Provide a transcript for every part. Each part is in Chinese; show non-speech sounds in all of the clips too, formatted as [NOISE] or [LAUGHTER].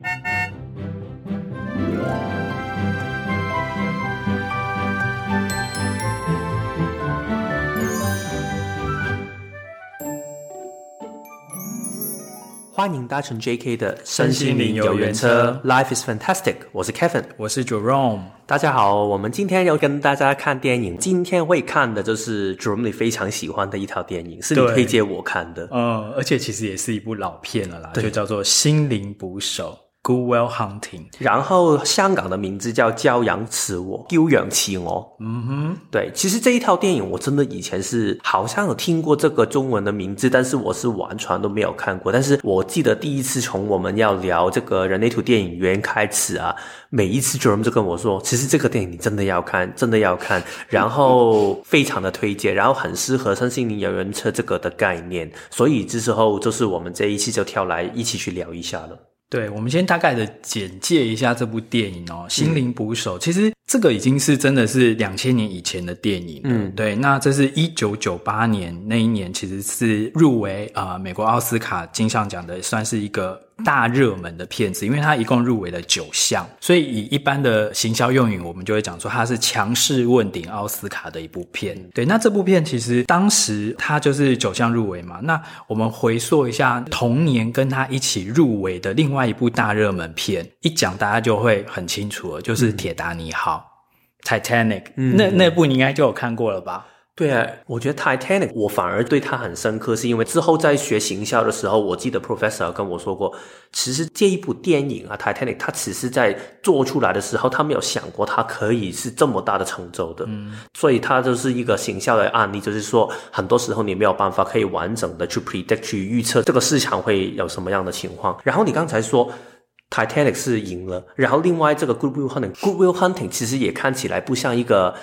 欢迎搭乘 JK 的身心灵游园车，Life is fantastic。我是 Kevin，我是 Jerome。大家好，我们今天要跟大家看电影。今天会看的就是 Jerome 你非常喜欢的一套电影，是你推荐我看的。嗯，而且其实也是一部老片了啦，就叫做《心灵捕手》。Good Will Hunting，然后香港的名字叫《骄阳似我》，丢阳似我。嗯哼，对，其实这一套电影我真的以前是好像有听过这个中文的名字，但是我是完全都没有看过。但是我记得第一次从我们要聊这个人类图电影院开始啊，每一次 Jerome 就跟我说，其实这个电影你真的要看，真的要看，然后非常的推荐，然后很适合身心灵游园车这个的概念，所以这时候就是我们这一期就跳来一起去聊一下了。对，我们先大概的简介一下这部电影哦，《心灵捕手》。其实这个已经是真的是两千年以前的电影。嗯，对。那这是一九九八年那一年，其实是入围啊、呃、美国奥斯卡金像奖的，算是一个。大热门的片子，因为它一共入围了九项，所以以一般的行销用语，我们就会讲说它是强势问鼎奥斯卡的一部片。对，那这部片其实当时它就是九项入围嘛。那我们回溯一下同年跟它一起入围的另外一部大热门片，一讲大家就会很清楚了，就是《铁达尼号》（Titanic）。嗯，那那部你应该就有看过了吧？对啊，我觉得 Titanic 我反而对它很深刻，是因为之后在学行销的时候，我记得 Professor 跟我说过，其实这一部电影啊 Titanic，它只是在做出来的时候，他没有想过它可以是这么大的成就的，嗯，所以它就是一个行销的案例，就是说很多时候你没有办法可以完整的去 predict 去预测这个市场会有什么样的情况。然后你刚才说 Titanic 是赢了，然后另外这个 Good Will Hunting，Good Will Hunting 其实也看起来不像一个。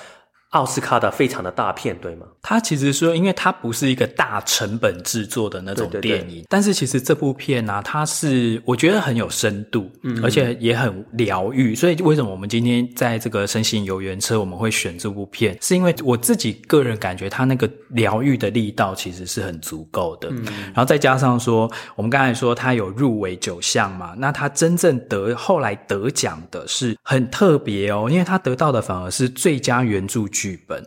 奥斯卡的非常的大片，对吗？它其实说，因为它不是一个大成本制作的那种电影，对对对，但是其实这部片呢、啊，它是我觉得很有深度，嗯，而且也很疗愈。所以为什么我们今天在这个身心游园车我们会选这部片，是因为我自己个人感觉它那个疗愈的力道其实是很足够的。嗯，然后再加上说，我们刚才说它有入围九项嘛，那它真正得后来得奖的是很特别哦，因为它得到的反而是最佳原著剧。剧本，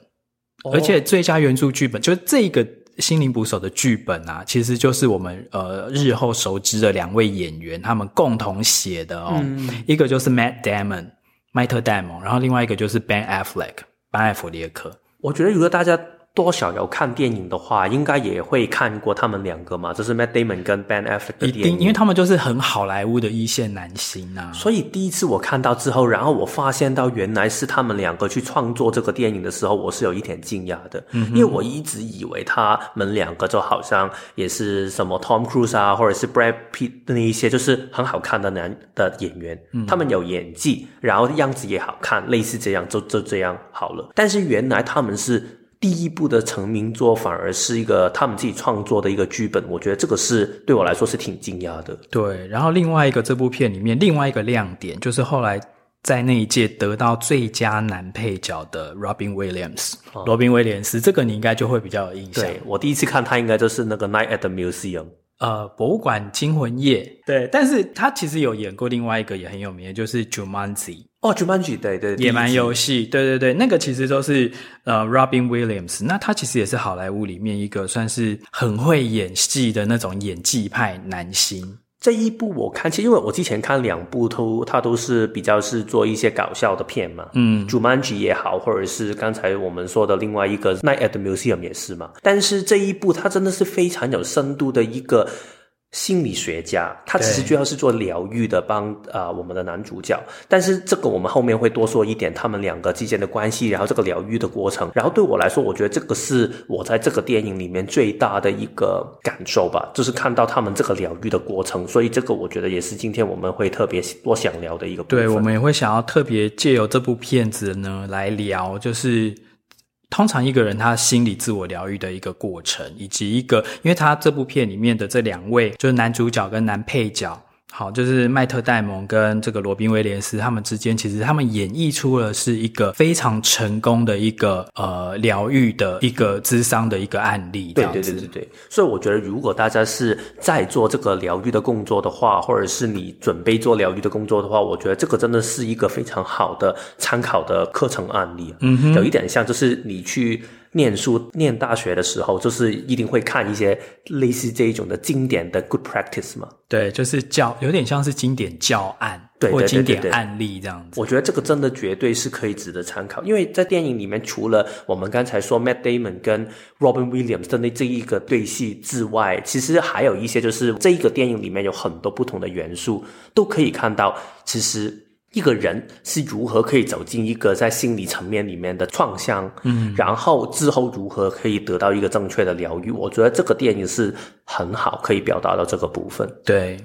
而且最佳原著剧本就是这个《心灵捕手》的剧本啊，其实就是我们呃日后熟知的两位演员他们共同写的哦，嗯、一个就是 Matt Damon 麦特戴蒙，然后另外一个就是 Ben Affleck 班艾弗列克。我觉得如果大家。多少有看电影的话，应该也会看过他们两个嘛，就是 Matt Damon 跟 Ben Affleck 的电影。一定，因为他们就是很好莱坞的一线男星啊。所以第一次我看到之后，然后我发现到原来是他们两个去创作这个电影的时候，我是有一点惊讶的。嗯，因为我一直以为他们两个就好像也是什么 Tom Cruise 啊，或者是 Brad Pitt 的那一些，就是很好看的男的演员。嗯，他们有演技，然后样子也好看，类似这样，就就这样好了。但是原来他们是。第一部的成名作反而是一个他们自己创作的一个剧本，我觉得这个是对我来说是挺惊讶的。对，然后另外一个这部片里面另外一个亮点就是后来在那一届得到最佳男配角的 Robin Williams，哦，罗宾威廉斯，这个你应该就会比较有印象。对，我第一次看他应该就是那个 Night at the Museum。呃，博物馆惊魂夜，对，但是他其实有演过另外一个也很有名的，就是 Jumanji。哦，Jumanji，对对，野蛮游戏，对对对，那个其实都是呃 Robin Williams，那他其实也是好莱坞里面一个算是很会演戏的那种演技派男星。这一部我看，其实因为我之前看两部都，他都是比较是做一些搞笑的片嘛，嗯，Jumanji 也好，或者是刚才我们说的另外一个 Night at the Museum 也是嘛。但是这一部它真的是非常有深度的一个。心理学家，他其实主要是做疗愈的，帮啊、呃、我们的男主角。但是这个我们后面会多说一点，他们两个之间的关系，然后这个疗愈的过程。然后对我来说，我觉得这个是我在这个电影里面最大的一个感受吧，就是看到他们这个疗愈的过程。所以这个我觉得也是今天我们会特别多想聊的一个部分。对，我们也会想要特别借由这部片子呢来聊，就是。通常一个人他心理自我疗愈的一个过程，以及一个，因为他这部片里面的这两位就是男主角跟男配角，好，就是麦特戴蒙跟这个罗宾威廉斯他们之间，其实他们演绎出了是一个非常成功的一个呃疗愈的一个咨商的一个案例。对对对对对。所以我觉得，如果大家是在做这个疗愈的工作的话，或者是你准备做疗愈的工作的话，我觉得这个真的是一个非常好的参考的课程案例。嗯哼，有一点像，就是你去。念书念大学的时候，就是一定会看一些类似这一种的经典的 good practice 嘛。对，就是教有点像是经典教案，对，或经典案例这样子。我觉得这个真的绝对是可以值得参考，因为在电影里面，除了我们刚才说 Matt Damon 跟 Robin Williams 的那这一个对戏之外，其实还有一些就是这一个电影里面有很多不同的元素，都可以看到其实。一个人是如何可以走进一个在心理层面里面的创伤，嗯，然后之后如何可以得到一个正确的疗愈？我觉得这个电影是很好，可以表达到这个部分。对，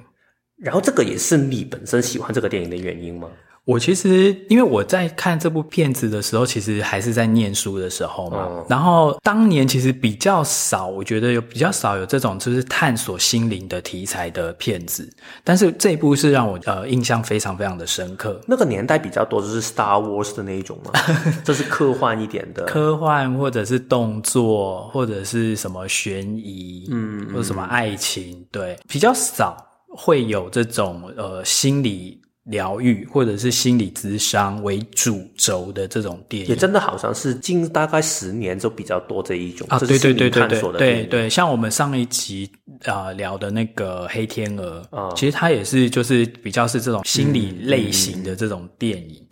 然后这个也是你本身喜欢这个电影的原因吗？我其实因为我在看这部片子的时候，其实还是在念书的时候嘛。哦、然后当年其实比较少，我觉得有比较少有这种就是探索心灵的题材的片子。但是这一部是让我呃印象非常非常的深刻。那个年代比较多就是 Star Wars 的那一种嘛，[LAUGHS] 这是科幻一点的，科幻或者是动作或者是什么悬疑，嗯，或者什么爱情，对，比较少会有这种呃心理。疗愈或者是心理咨商为主轴的这种电影，也真的好像是近大概十年就比较多这一种啊，对对对对对对对，像我们上一集啊、呃、聊的那个黑天鹅其实它也是就是比较是这种心理类型的这种电影。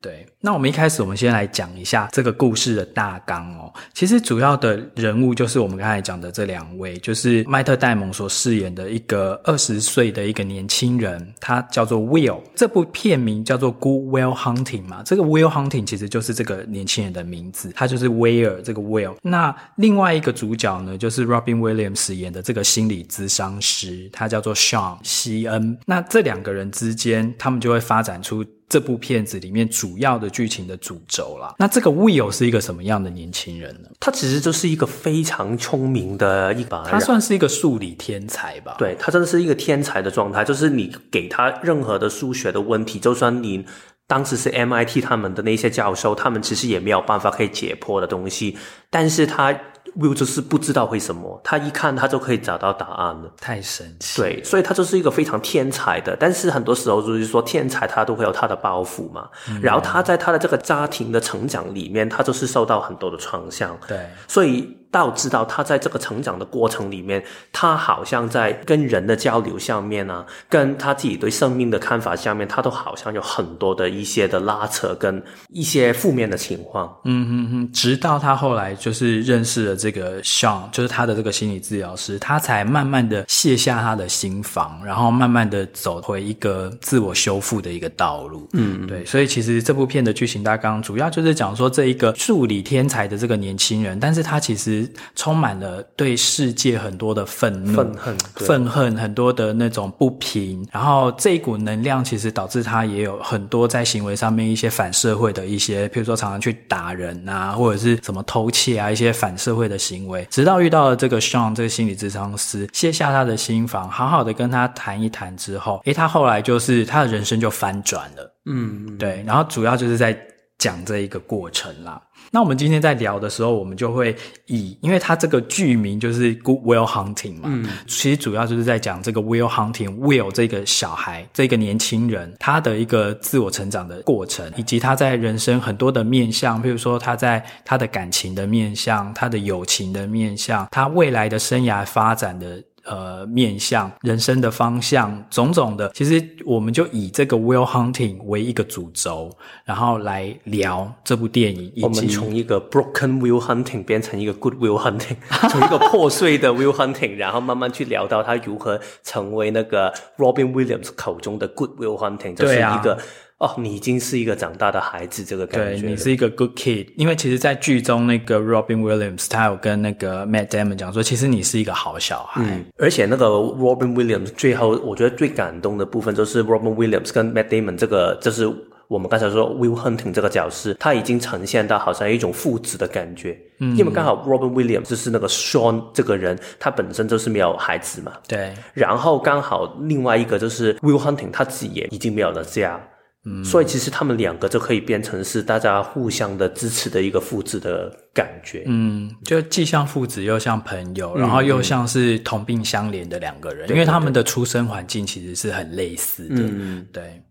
对，那我们一开始，我们先来讲一下这个故事的大纲哦。其实主要的人物就是我们刚才讲的这两位，就是麦特戴蒙所饰演的一个二十岁的一个年轻人，他叫做 Will。这部片名叫做《Good Will Hunting》嘛，这个 Will Hunting 其实就是这个年轻人的名字，他就是威尔这个 Will。那另外一个主角呢，就是 Robin Williams 演的这个心理咨商师，他叫做 Sean 西恩。那这两个人之间，他们就会发展出。这部片子里面主要的剧情的主轴啦，那这个 Will 是一个什么样的年轻人呢？他其实就是一个非常聪明的一把人，他算是一个数理天才吧？对，他真的是一个天才的状态，就是你给他任何的数学的问题，就算你当时是 MIT 他们的那些教授，他们其实也没有办法可以解剖的东西，但是他。Will 就是不知道为什么，他一看他就可以找到答案了，太神奇。对，所以他就是一个非常天才的，但是很多时候就是说天才他都会有他的包袱嘛。嗯、然后他在他的这个家庭的成长里面，他就是受到很多的创伤。对，所以。到知道他在这个成长的过程里面，他好像在跟人的交流上面啊，跟他自己对生命的看法下面，他都好像有很多的一些的拉扯跟一些负面的情况。嗯嗯嗯，直到他后来就是认识了这个 Sean，就是他的这个心理治疗师，他才慢慢的卸下他的心防，然后慢慢的走回一个自我修复的一个道路。嗯，对，所以其实这部片的剧情大纲主要就是讲说这一个数理天才的这个年轻人，但是他其实。充满了对世界很多的愤怒、愤恨、愤恨，很多的那种不平。然后这一股能量其实导致他也有很多在行为上面一些反社会的一些，譬如说常常去打人啊，或者是什么偷窃啊，一些反社会的行为。直到遇到了这个 Sean 这个心理咨商师，卸下他的心防，好好的跟他谈一谈之后，诶，他后来就是他的人生就翻转了。嗯，对。然后主要就是在讲这一个过程啦。那我们今天在聊的时候，我们就会以，因为它这个剧名就是 Good Will Hunting 嘛，嗯，其实主要就是在讲这个 Will Hunting，Will 这个小孩，这个年轻人，他的一个自我成长的过程，以及他在人生很多的面向，比如说他在他的感情的面向，他的友情的面向，他未来的生涯发展的。呃，面向人生的方向，种种的，其实我们就以这个 Will Hunting 为一个主轴，然后来聊这部电影。以及我们从一个 Broken Will Hunting 变成一个 Good Will Hunting，从一个破碎的 Will Hunting，然后慢慢去聊到他如何成为那个 Robin Williams 口中的 Good Will Hunting，就是一个。哦，你已经是一个长大的孩子，这个感觉。对，你是一个 good kid，因为其实，在剧中那个 Robin Williams，他有跟那个 Matt Damon 讲说，其实你是一个好小孩。嗯，而且那个 Robin Williams 最后，我觉得最感动的部分就是 Robin Williams 跟 Matt Damon 这个，就是我们刚才说 Will Hunting 这个角色，他已经呈现到好像一种父子的感觉。嗯，因为刚好 Robin Williams 就是那个 Sean 这个人，他本身就是没有孩子嘛。对。然后刚好另外一个就是 Will Hunting 他自己也已经没有了家。嗯，所以其实他们两个就可以变成是大家互相的支持的一个父子的感觉。嗯，就既像父子又像朋友，然后又像是同病相怜的两个人，嗯，因为他们的出生环境其实是很类似的。嗯，对。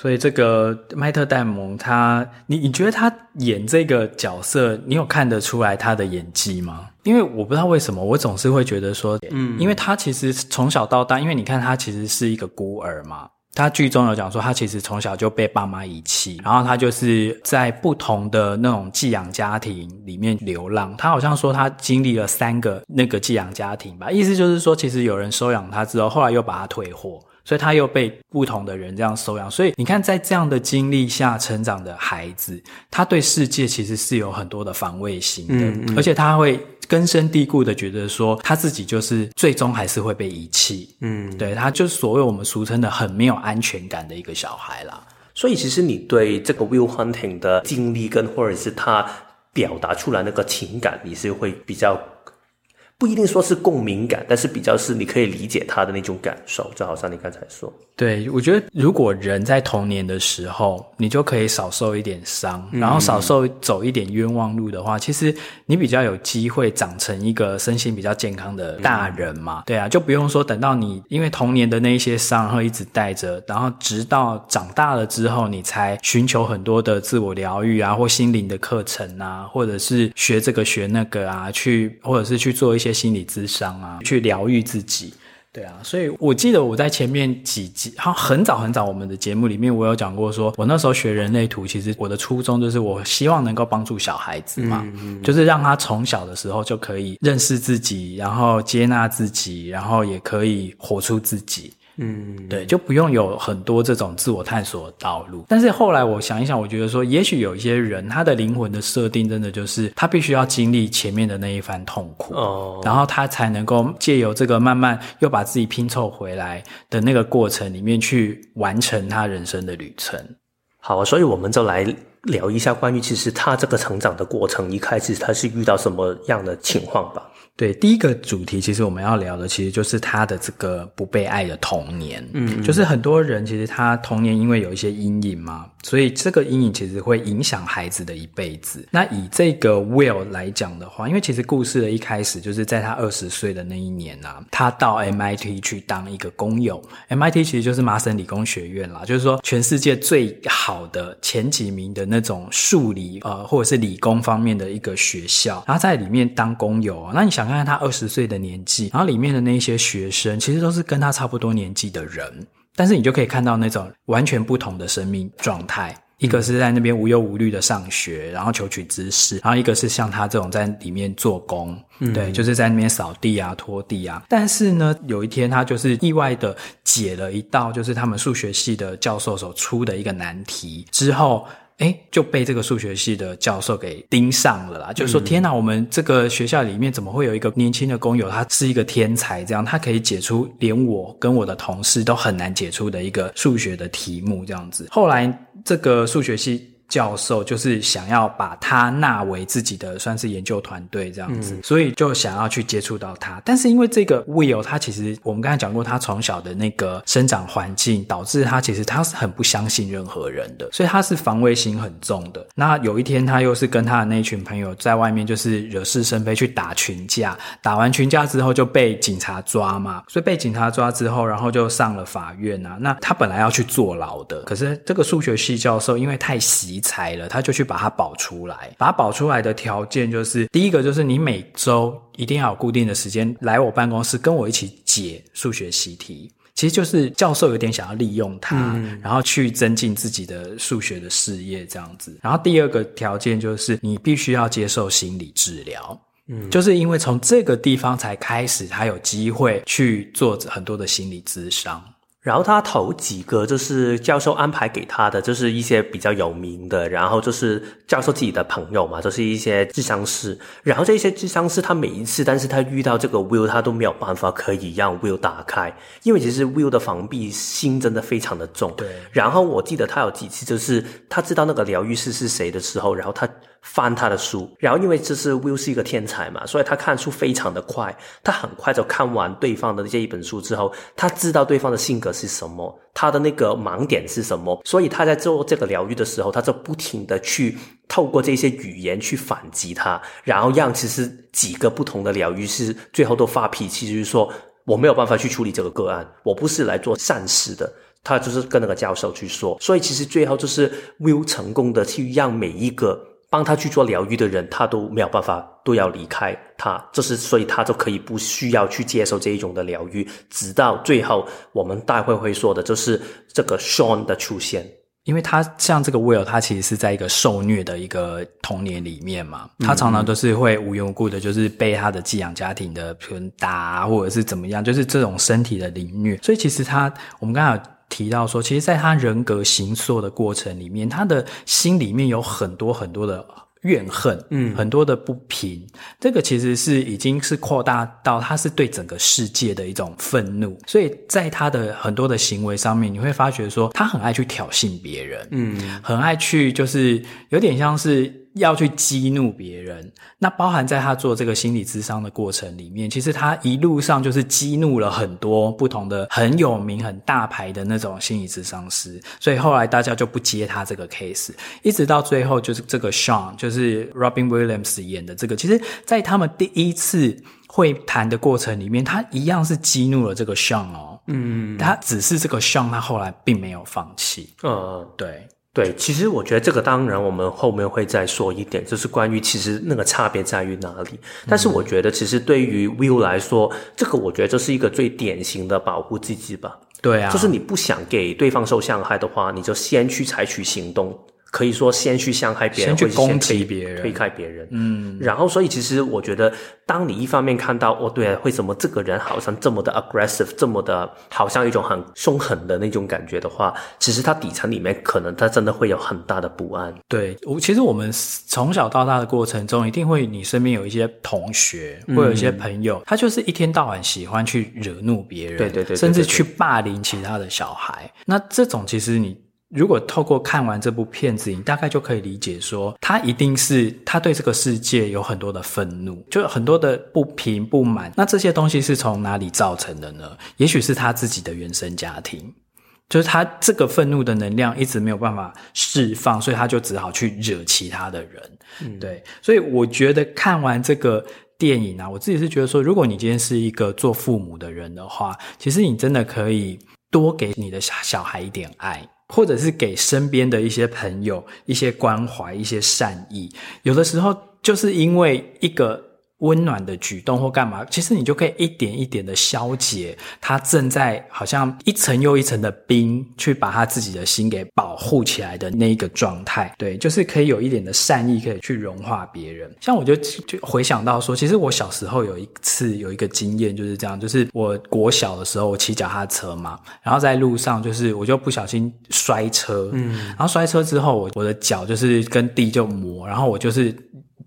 所以这个迈特戴蒙他，你你觉得他演这个角色，你有看得出来他的演技吗？因为我不知道为什么，我总是会觉得说，嗯，因为他其实从小到大，因为你看他其实是一个孤儿嘛。他剧中有讲说，他其实从小就被爸妈遗弃，然后他就是在不同的那种寄养家庭里面流浪。他好像说他经历了三个那个寄养家庭吧，意思就是说，其实有人收养他之后，后来又把他退货，所以他又被不同的人这样收养。所以你看，在这样的经历下成长的孩子，他对世界其实是有很多的防卫心的，嗯嗯，而且他会。根深蒂固的觉得说他自己就是最终还是会被遗弃，嗯，对，他就是所谓我们俗称的很没有安全感的一个小孩啦。所以其实你对这个 Will Hunting 的经历跟或者是他表达出来那个情感，你是会比较。不一定说是共鸣感，但是比较是你可以理解他的那种感受，就好像你刚才说。对，我觉得如果人在童年的时候，你就可以少受一点伤，然后少受走一点冤枉路的话，嗯、其实你比较有机会长成一个身心比较健康的大人嘛。嗯、对啊，就不用说等到你因为童年的那一些伤，然后一直带着，然后直到长大了之后，你才寻求很多的自我疗愈啊，或心灵的课程啊，或者是学这个学那个啊，去或者是去做一些。心理咨商啊，去疗愈自己，对啊，所以我记得我在前面几集，好很早很早我们的节目里面，我有讲过说，说我那时候学人类图，其实我的初衷就是我希望能够帮助小孩子嘛，嗯嗯，就是让他从小的时候就可以认识自己，然后接纳自己，然后也可以活出自己。嗯，对，就不用有很多这种自我探索的道路。但是后来我想一想，我觉得说，也许有一些人，他的灵魂的设定真的就是他必须要经历前面的那一番痛苦，哦，然后他才能够借由这个慢慢又把自己拼凑回来的那个过程里面去完成他人生的旅程。好，所以我们就来聊一下关于其实他这个成长的过程，一开始他是遇到什么样的情况吧。对，第一个主题其实我们要聊的，其实就是他的这个不被爱的童年。嗯，就是很多人其实他童年因为有一些阴影嘛，所以这个阴影其实会影响孩子的一辈子。那以这个 Will 来讲的话，因为其实故事的一开始就是在他二十岁的那一年啊，他到 MIT 去当一个工友。MIT 其实就是麻省理工学院啦，就是说全世界最好的前几名的那种数理呃或者是理工方面的一个学校，然后在里面当工友啊。那你想？看看他二十岁的年纪，然后里面的那些学生，其实都是跟他差不多年纪的人，但是你就可以看到那种完全不同的生命状态。一个是在那边无忧无虑的上学，然后求取知识，然后一个是像他这种在里面做工，嗯、对，就是在那边扫地啊、拖地啊。但是呢，有一天他就是意外的解了一道，就是他们数学系的教授所出的一个难题之后。诶，就被这个数学系的教授给盯上了啦。就是说，天哪，我们这个学校里面怎么会有一个年轻的工友，他是一个天才，这样他可以解出连我跟我的同事都很难解出的一个数学的题目，这样子。后来，这个数学系。教授就是想要把他纳为自己的算是研究团队这样子，嗯，所以就想要去接触到他。但是因为这个 Will，他其实我们刚才讲过，他从小的那个生长环境导致他其实他是很不相信任何人的，所以他是防卫心很重的。那有一天他又是跟他的那一群朋友在外面就是惹是生非去打群架，打完群架之后就被警察抓嘛，所以被警察抓之后，然后就上了法院啊。那他本来要去坐牢的，可是这个数学系教授因为太习。才了，他就去把它保出来。把它保出来的条件就是，第一个就是你每周一定要有固定的时间来我办公室跟我一起解数学习题。其实就是教授有点想要利用他，嗯、然后去增进自己的数学的事业这样子。然后第二个条件就是你必须要接受心理治疗。嗯，就是因为从这个地方才开始，他有机会去做很多的心理咨商。然后他头几个就是教授安排给他的，就是一些比较有名的，然后就是教授自己的朋友嘛，就是一些智商师。然后这些智商师，他每一次，但是他遇到这个 Will，他都没有办法可以让 Will 打开，因为其实 Will 的防备心真的非常的重。对。然后我记得他有几次，就是他知道那个疗愈师是谁的时候，然后他翻他的书，然后因为这是 Will 是一个天才嘛，所以他看书非常的快，他很快就看完对方的这一本书之后，他知道对方的性格是什么，他的那个盲点是什么，所以他在做这个疗愈的时候，他就不停的去透过这些语言去反击他，然后让其实几个不同的疗愈师最后都发脾气，就是说我没有办法去处理这个个案，我不是来做善事的，他就是跟那个教授去说，所以其实最后就是 Will 成功的去让每一个。帮他去做疗愈的人，他都没有办法，都要离开。他，就是所以他就可以不需要去接受这一种的疗愈，直到最后我们待会会说的，就是这个 Sean 的出现，因为他像这个 Will，他其实是在一个受虐的一个童年里面嘛，他常常都是会无缘无故的，就是被他的寄养家庭的人打，或者是怎么样，就是这种身体的凌虐，所以其实他，我们刚才有提到说，其实，在他人格形塑的过程里面，他的心里面有很多很多的怨恨，嗯，很多的不平。这个其实是已经是扩大到他是对整个世界的一种愤怒。所以在他的很多的行为上面，你会发觉说，他很爱去挑衅别人，嗯，很爱去就是有点像是。要去激怒别人，那包含在他做这个心理咨商的过程里面，其实他一路上就是激怒了很多不同的很有名、很大牌的那种心理咨商师，所以后来大家就不接他这个 case，一直到最后就是这个 Sean，就是 Robin Williams 演的这个，其实，在他们第一次会谈的过程里面，他一样是激怒了这个 Sean 哦，嗯，他只是这个 Sean，他后来并没有放弃，嗯，对。对，其实我觉得这个当然我们后面会再说一点，就是关于其实那个差别在于哪里。但是我觉得其实对于 Will 来说，这个我觉得这是一个最典型的保护自己吧。对啊，就是你不想给对方受伤害的话，你就先去采取行动。可以说先去伤害别人，先去攻击别人，推开别人。嗯，然后所以其实我觉得，当你一方面看到哦，对啊，为什么这个人好像这么的 aggressive，这么的，好像一种很凶狠的那种感觉的话，其实他底层里面可能他真的会有很大的不安。对，我其实我们从小到大的过程中，一定会你身边有一些同学，会有一些朋友，嗯，他就是一天到晚喜欢去惹怒别人，对对对，对，对，对，甚至去霸凌其他的小孩。那这种其实你。如果透过看完这部片子，你大概就可以理解说，他一定是他对这个世界有很多的愤怒，就很多的不平不满。那这些东西是从哪里造成的呢？也许是他自己的原生家庭，就是他这个愤怒的能量一直没有办法释放，所以他就只好去惹其他的人。嗯，对。所以我觉得看完这个电影啊，我自己是觉得说，如果你今天是一个做父母的人的话，其实你真的可以多给你的小小孩一点爱。或者是给身边的一些朋友一些关怀、一些善意，有的时候就是因为一个。温暖的举动或干嘛，其实你就可以一点一点的消解他正在好像一层又一层的冰，去把他自己的心给保护起来的那一个状态。对，就是可以有一点的善意，可以去融化别人。像我就就回想到说，其实我小时候有一次有一个经验就是这样，就是我国小的时候我骑脚踏车嘛，然后在路上就是我就不小心摔车，嗯，然后摔车之后我我的脚就是跟地就磨，然后我就是。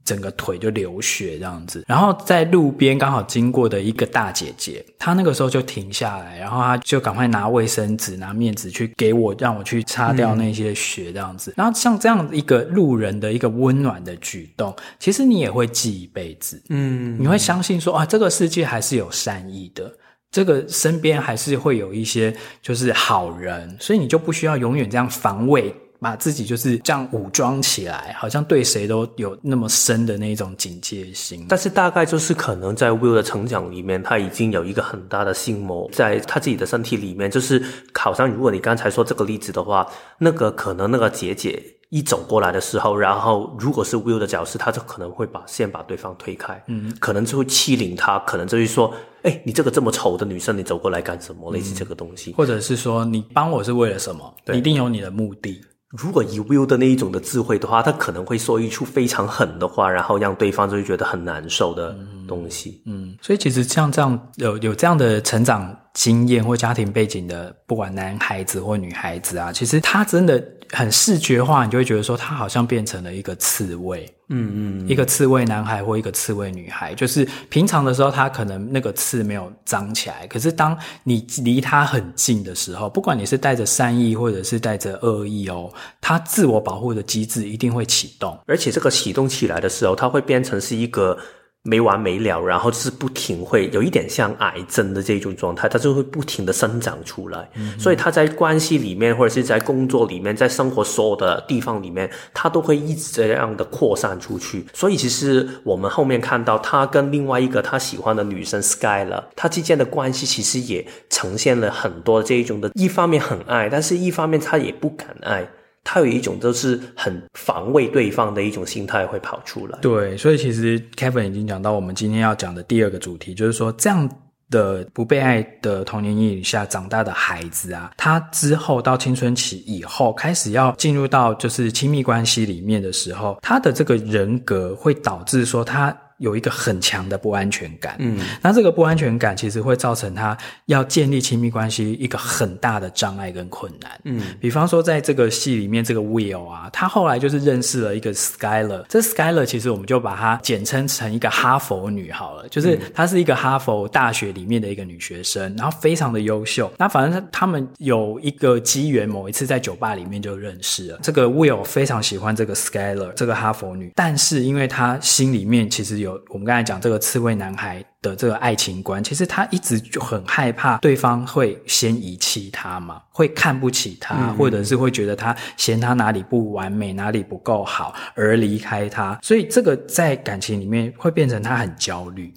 整个腿就流血这样子，然后在路边刚好经过的一个大姐姐，她那个时候就停下来，然后她就赶快拿卫生纸、拿面纸去给我，让我去擦掉那些血这样子。嗯。然后像这样一个路人的一个温暖的举动，其实你也会记一辈子。嗯，你会相信说啊，这个世界还是有善意的，这个身边还是会有一些就是好人，所以你就不需要永远这样防卫。把自己就是这样武装起来，好像对谁都有那么深的那种警戒心。但是大概就是可能在 Will 的成长里面，他已经有一个很大的心魔在他自己的身体里面。就是好像如果你刚才说这个例子的话，那个可能那个姐姐一走过来的时候，然后如果是 Will 的角色，他就可能会把先把对方推开，嗯，可能就会欺凌他，可能就会说，哎，你这个这么丑的女生，你走过来干什么？类似这个东西，或者是说你帮我是为了什么？对，一定有你的目的。如果以 Will 的那一种的智慧的话，他可能会说一出非常狠的话，然后让对方就会觉得很难受的。东西。嗯，嗯，所以其实像这样有有这样的成长经验或家庭背景的，不管男孩子或女孩子啊，其实他真的很视觉化，你就会觉得说他好像变成了一个刺猬。嗯嗯，一个刺猬男孩或一个刺猬女孩，就是平常的时候他可能那个刺没有长起来，可是当你离他很近的时候，不管你是带着善意或者是带着恶意哦，他自我保护的机制一定会启动，而且这个启动起来的时候，它会变成是一个。没完没了，然后就是不停会有一点像癌症的这种状态，它就会不停的生长出来。嗯、所以他在关系里面，或者是在工作里面，在生活所有的地方里面，他都会一直这样的扩散出去。所以其实我们后面看到他跟另外一个他喜欢的女生 Skyler，他之间的关系其实也呈现了很多这一种的，一方面很爱，但是一方面他也不敢爱。他有一种就是很防卫对方的一种心态会跑出来。对，所以其实 Kevin 已经讲到我们今天要讲的第二个主题，就是说这样的不被爱的童年阴影下长大的孩子啊，他之后到青春期以后，开始要进入到就是亲密关系里面的时候，他的这个人格会导致说他。有一个很强的不安全感，嗯，那这个不安全感其实会造成他要建立亲密关系一个很大的障碍跟困难，嗯，比方说在这个戏里面，这个 Will 啊，他后来就是认识了一个 Skyler，这 Skyler 其实我们就把它简称成一个哈佛女好了，就是她是一个哈佛大学里面的一个女学生，然后非常的优秀，那反正他们有一个机缘，某一次在酒吧里面就认识了，这个 Will 非常喜欢这个 Skyler 这个哈佛女，但是因为他心里面其实有。我们刚才讲这个刺猬男孩的这个爱情观，其实他一直就很害怕对方会先遗弃他嘛，会看不起他，嗯、或者是会觉得他嫌他哪里不完美，哪里不够好而离开他，所以这个在感情里面会变成他很焦虑。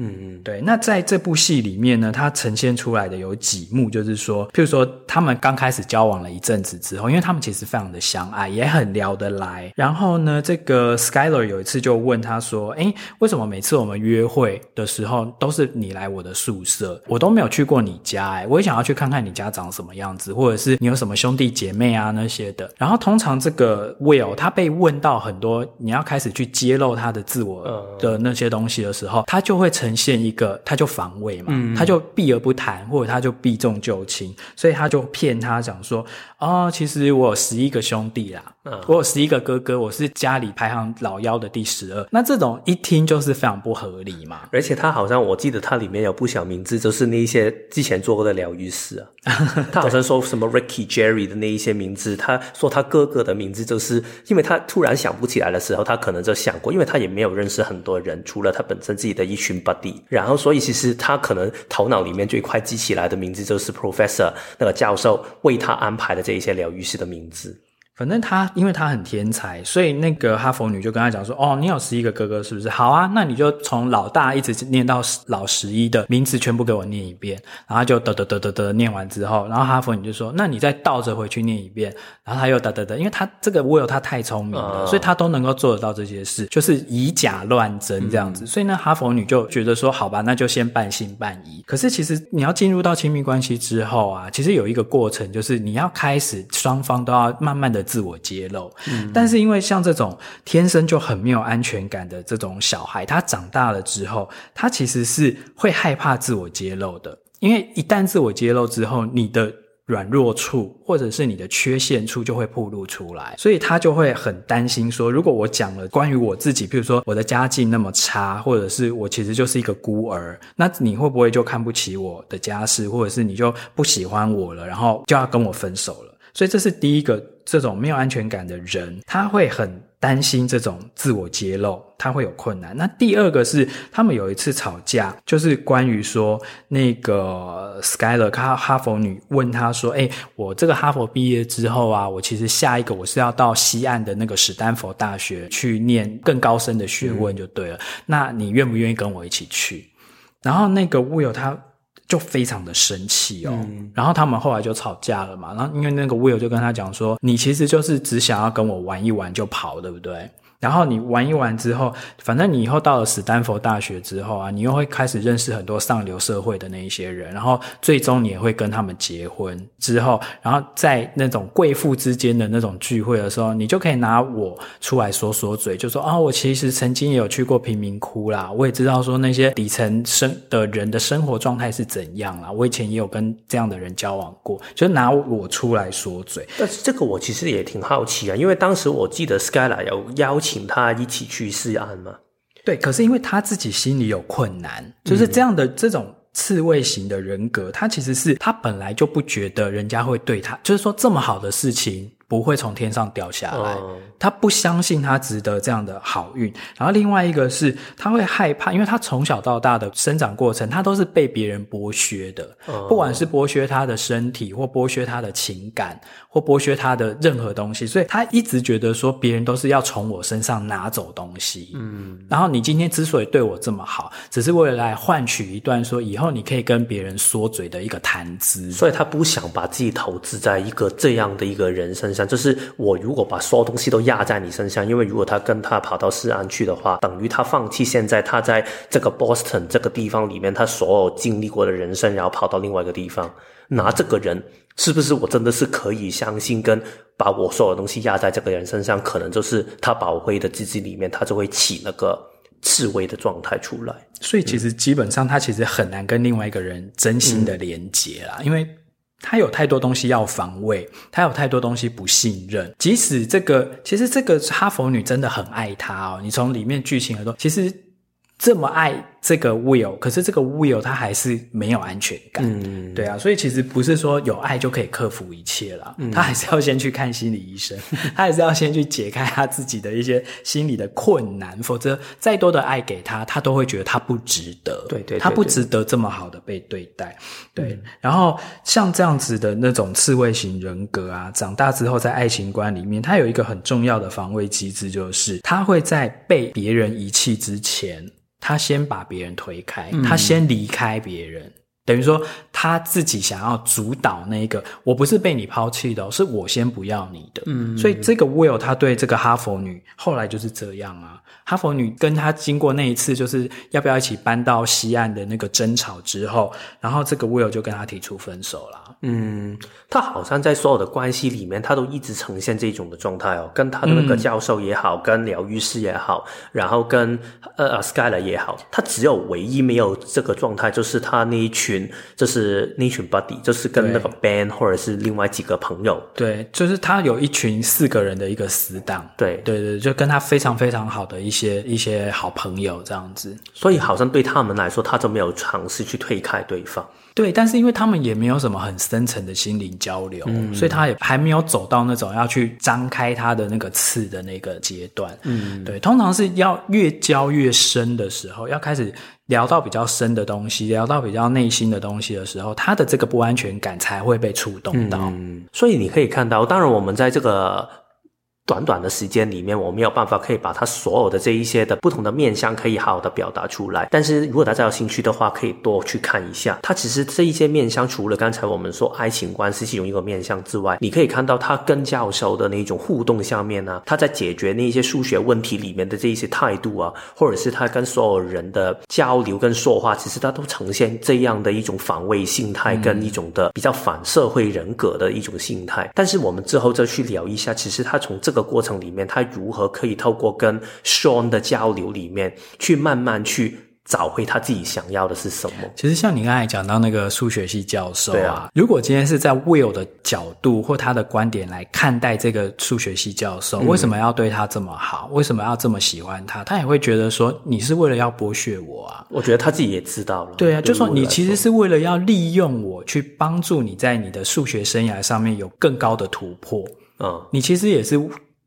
嗯嗯，对。那在这部戏里面呢，它呈现出来的有几幕，就是说，譬如说，他们刚开始交往了一阵子之后，因为他们其实非常的相爱，也很聊得来。然后呢，这个 Skyler 有一次就问他说：“哎，为什么每次我们约会的时候都是你来我的宿舍，我都没有去过你家？哎，我也想要去看看你家长什么样子，或者是你有什么兄弟姐妹啊那些的。”然后通常这个 Will 他被问到很多，你要开始去揭露他的自我的那些东西的时候，他就会成。呈现一个，他就防卫嘛，嗯、他就避而不谈，或者他就避重就轻，所以他就骗他讲说，哦，其实我有十一个兄弟啦。嗯，我有十一个哥哥，我是家里排行老幺的第十二。那这种一听就是非常不合理嘛。而且他好像，我记得他里面有不少名字，就是那一些之前做过的疗愈师啊。[LAUGHS] 他好像说什么 Ricky、Jerry 的那一些名字，他说他哥哥的名字，就是因为他突然想不起来的时候，他可能就想过，因为他也没有认识很多人，除了他本身自己的一群 buddy。然后，所以其实他可能头脑里面最快记起来的名字，就是 Professor 那个教授为他安排的这一些疗愈师的名字。反正他，因为他很天才，所以那个哈佛女就跟他讲说：“哦，你有十一个哥哥是不是？好啊，那你就从老大一直念到老十一的名字全部给我念一遍。”然后就嘚嘚嘚嘚嘚念完之后，然后哈佛女就说：“那你再倒着回去念一遍。”然后他又嘚嘚嘚，因为他这个 Will 他太聪明了，所以他都能够做得到这些事，就是以假乱真这样子。所以呢，哈佛女就觉得说：“好吧，那就先半信半疑。”可是其实你要进入到亲密关系之后啊，其实有一个过程，就是你要开始双方都要慢慢的自我揭露。嗯，但是因为像这种天生就很没有安全感的这种小孩，他长大了之后，他其实是会害怕自我揭露的。因为一旦自我揭露之后，你的软弱处或者是你的缺陷处就会暴露出来，所以他就会很担心说，如果我讲了关于我自己，比如说我的家境那么差，或者是我其实就是一个孤儿，那你会不会就看不起我的家世，或者是你就不喜欢我了，然后就要跟我分手了？所以这是第一个。这种没有安全感的人，他会很担心这种自我揭露，他会有困难。那第二个是，他们有一次吵架，就是关于说那个 Skyler，哈哈佛女问他说：“诶，我这个哈佛毕业之后啊，我其实下一个我是要到西岸的那个史丹佛大学去念更高深的学问，就对了。嗯、那你愿不愿意跟我一起去？”然后那个 Will 他。就非常的生气哦，嗯、然后他们后来就吵架了嘛。然后因为那个 Will 就跟他讲说：“你其实就是只想要跟我玩一玩就跑，对不对？”然后你玩一玩之后，反正你以后到了史丹佛大学之后啊，你又会开始认识很多上流社会的那一些人，然后最终你也会跟他们结婚之后，然后在那种贵妇之间的那种聚会的时候，你就可以拿我出来说说嘴，就说啊、哦，我其实曾经也有去过贫民窟啦，我也知道说那些底层生的人的生活状态是怎样啦，我以前也有跟这样的人交往过，就拿我出来说嘴。但是这个我其实也挺好奇啊，因为当时我记得 Skylar 有邀请。请他一起去试案吗？对，可是因为他自己心里有困难，就是这样的这种刺猬型的人格，他其实是他本来就不觉得人家会对他，就是说这么好的事情。不会从天上掉下来，他不相信他值得这样的好运。然后另外一个是，他会害怕，因为他从小到大的生长过程，他都是被别人剥削的，不管是剥削他的身体，或剥削他的情感，或剥削他的任何东西，所以他一直觉得说别人都是要从我身上拿走东西。嗯，然后你今天之所以对我这么好，只是为了来换取一段说以后你可以跟别人说嘴的一个谈资，所以他不想把自己投资在一个这样的一个人身上。就是我如果把所有东西都压在你身上，因为如果他跟他跑到西安去的话，等于他放弃现在他在这个 Boston 这个地方里面他所有经历过的人生，然后跑到另外一个地方拿这个人，是不是我真的是可以相信跟把我所有东西压在这个人身上，可能就是他宝贝的自己里面，他就会起那个刺猬的状态出来。所以其实基本上他其实很难跟另外一个人真心的连接啦，因为。他有太多东西要防卫，他有太多东西不信任。即使这个，其实这个哈佛女真的很爱他哦。你从里面剧情来说，其实这么爱。这个 Will，可是这个 Will 他还是没有安全感，嗯，对啊，所以其实不是说有爱就可以克服一切啦，嗯，他还是要先去看心理医生，他还是要先去解开他自己的一些心理的困难，否则再多的爱给他，他都会觉得他不值得，对对，对，对，他不值得这么好的被对待，对。嗯，然后像这样子的那种刺猬型人格啊，长大之后在爱情观里面，他有一个很重要的防卫机制，就是他会在被别人遗弃之前。他先把别人推开，他先离开别人，嗯、等于说他自己想要主导那个，我不是被你抛弃的，是我先不要你的。嗯，所以这个 Will 他对这个哈佛女后来就是这样啊。哈佛女跟他经过那一次就是要不要一起搬到西岸的那个争吵之后，然后这个 Will 就跟他提出分手了。嗯，他好像在所有的关系里面，他都一直呈现这种的状态哦。跟他的那个教授也好，嗯、跟疗愈师也好，然后跟呃 Skyler 也好，他只有唯一没有这个状态，就是他那一群，就是那一群 buddy，就是跟那个 Ben 或者是另外几个朋友。对，就是他有一群四个人的一个死党。对，对对，就跟他非常非常好的一些一些好朋友这样子。所以好像对他们来说，他就没有尝试去推开对方。对，但是因为他们也没有什么很深层的心灵交流，嗯，所以他也还没有走到那种要去张开他的那个刺的那个阶段。嗯，对，通常是要越交越深的时候，要开始聊到比较深的东西，聊到比较内心的东西的时候，他的这个不安全感才会被触动到。嗯，所以你可以看到，当然我们在这个。短短的时间里面，我没有办法可以把他所有的这一些的不同的面向可以好好的表达出来。但是如果大家有兴趣的话，可以多去看一下。他其实这一些面向，除了刚才我们说爱情观是其中一个面向之外，你可以看到他跟教授的那种互动下面呢，他在解决那些数学问题里面的这一些态度啊，或者是他跟所有人的交流跟说话，其实他都呈现这样的一种防卫心态跟一种的比较反社会人格的一种心态。但是我们之后再去聊一下，其实他从这个。过程里面，他如何可以透过跟 Sean 的交流里面，去慢慢去找回他自己想要的是什么？其实像你刚才讲到那个数学系教授啊，如果今天是在 Will 的角度或他的观点来看待这个数学系教授，嗯，为什么要对他这么好？为什么要这么喜欢他？他也会觉得说，你是为了要剥削我啊？我觉得他自己也知道了。对啊，就说你其实是为了要利用我去帮助你在你的数学生涯上面有更高的突破。嗯，你其实也是。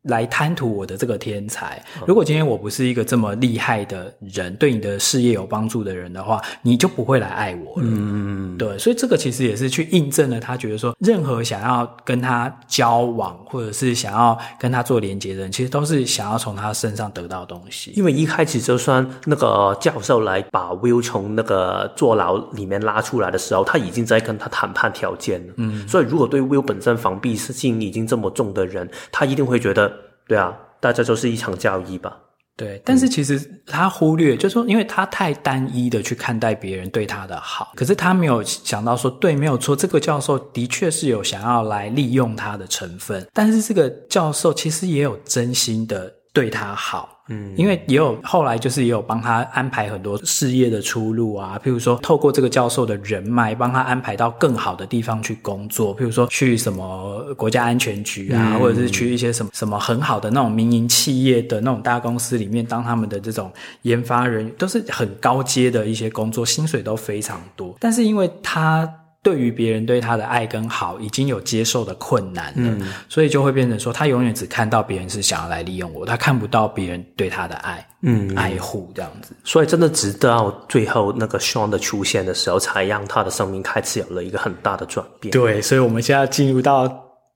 来贪图我的这个天才。如果今天我不是一个这么厉害的人，对你的事业有帮助的人的话，你就不会来爱我了。嗯，对，所以这个其实也是去印证了他觉得说，任何想要跟他交往或者是想要跟他做连接的人，其实都是想要从他身上得到东西。因为一开始就算那个教授来把 Will 从那个坐牢里面拉出来的时候，他已经在跟他谈判条件了。嗯，所以如果对 Will 本身防备心已经这么重的人，他一定会觉得。对啊，大家都是一场交易吧。对，但是其实他忽略，就是说，因为他太单一的去看待别人对他的好，可是他没有想到说，对，没有错，这个教授的确是有想要来利用他的成分，但是这个教授其实也有真心的对他好。嗯，因为也有后来就是也有帮他安排很多事业的出路啊，譬如说透过这个教授的人脉，帮他安排到更好的地方去工作，譬如说去什么国家安全局啊，嗯、或者是去一些什么什么很好的那种民营企业的那种大公司里面当他们的这种研发人员，都是很高阶的一些工作，薪水都非常多，但是因为他。对于别人对他的爱跟好已经有接受的困难了，嗯，所以就会变成说，他永远只看到别人是想要来利用我，他看不到别人对他的爱，嗯，爱护这样子。所以真的直到最后那个 Sean 的出现的时候，才让他的生命开始有了一个很大的转变。对，所以我们现在进入到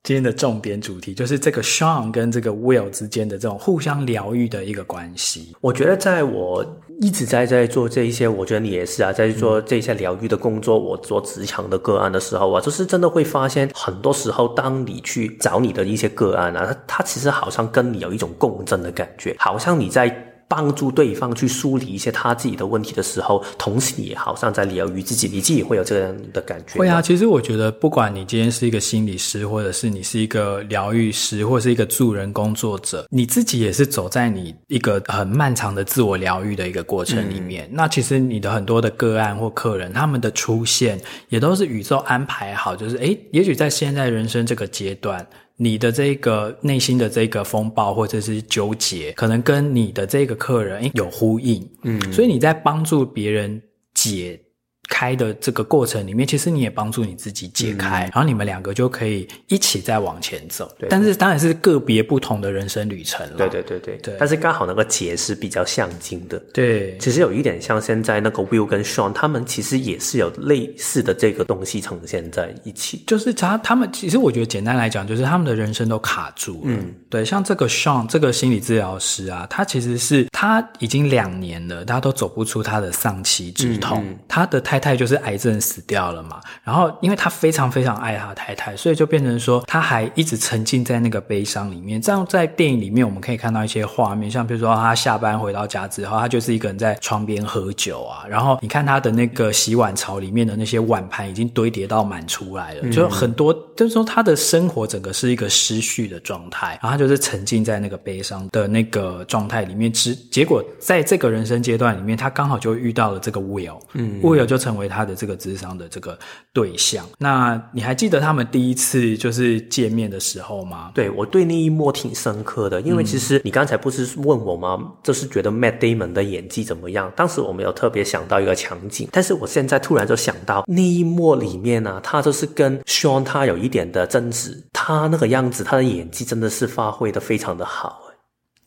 今天的重点主题，就是这个 Sean 跟这个 Will 之间的这种互相疗愈的一个关系。我觉得在我。一直在在做这一些，我觉得你也是啊，在做这些疗愈的工作。我做职场的个案的时候啊，就是真的会发现，很多时候当你去找你的一些个案啊，他他其实好像跟你有一种共振的感觉，好像你在。帮助对方去梳理一些他自己的问题的时候，同时也好像在疗愈自己，你自己会有这样的感觉。会啊，其实我觉得，不管你今天是一个心理师，或者是你是一个疗愈师，或者是一个助人工作者，你自己也是走在你一个很漫长的自我疗愈的一个过程里面。嗯、那其实你的很多的个案或客人，他们的出现也都是宇宙安排好，就是诶，也许在现在人生这个阶段。你的这个内心的这个风暴或者是纠结，可能跟你的这个客人有呼应，嗯，所以你在帮助别人解开的这个过程里面，其实你也帮助你自己解开，嗯、然后你们两个就可以一起再往前走。对，但是当然是个别不同的人生旅程了。对对对对对。但是刚好那个结是比较相近的。对，其实有一点像现在那个 Will 跟 Sean，他们其实也是有类似的这个东西呈现在一起。就是他他们其实我觉得简单来讲，就是他们的人生都卡住了。嗯，对，像这个 Sean 这个心理治疗师啊，他其实是他已经两年了，他都走不出他的丧妻之痛，嗯嗯、他的太。太太就是癌症死掉了嘛，然后因为他非常非常爱他太太，所以就变成说他还一直沉浸在那个悲伤里面。这样在电影里面我们可以看到一些画面，像比如说他下班回到家之后，他就是一个人在窗边喝酒啊，然后你看他的那个洗碗槽里面的那些碗盘已经堆叠到满出来了，嗯、就很多就是说他的生活整个是一个失序的状态，然后他就是沉浸在那个悲伤的那个状态里面。之结果在这个人生阶段里面，他刚好就遇到了这个 Will，嗯，Will 就。成为他的这个智商的这个对象，那你还记得他们第一次就是见面的时候吗？对，我对那一幕挺深刻的，因为其实你刚才不是问我吗？就是觉得 Matt Damon 的演技怎么样？当时我没有特别想到一个场景，但是我现在突然就想到那一幕里面呢、他就是跟 Sean 他有一点的争执，他那个样子，他的演技真的是发挥的非常的好。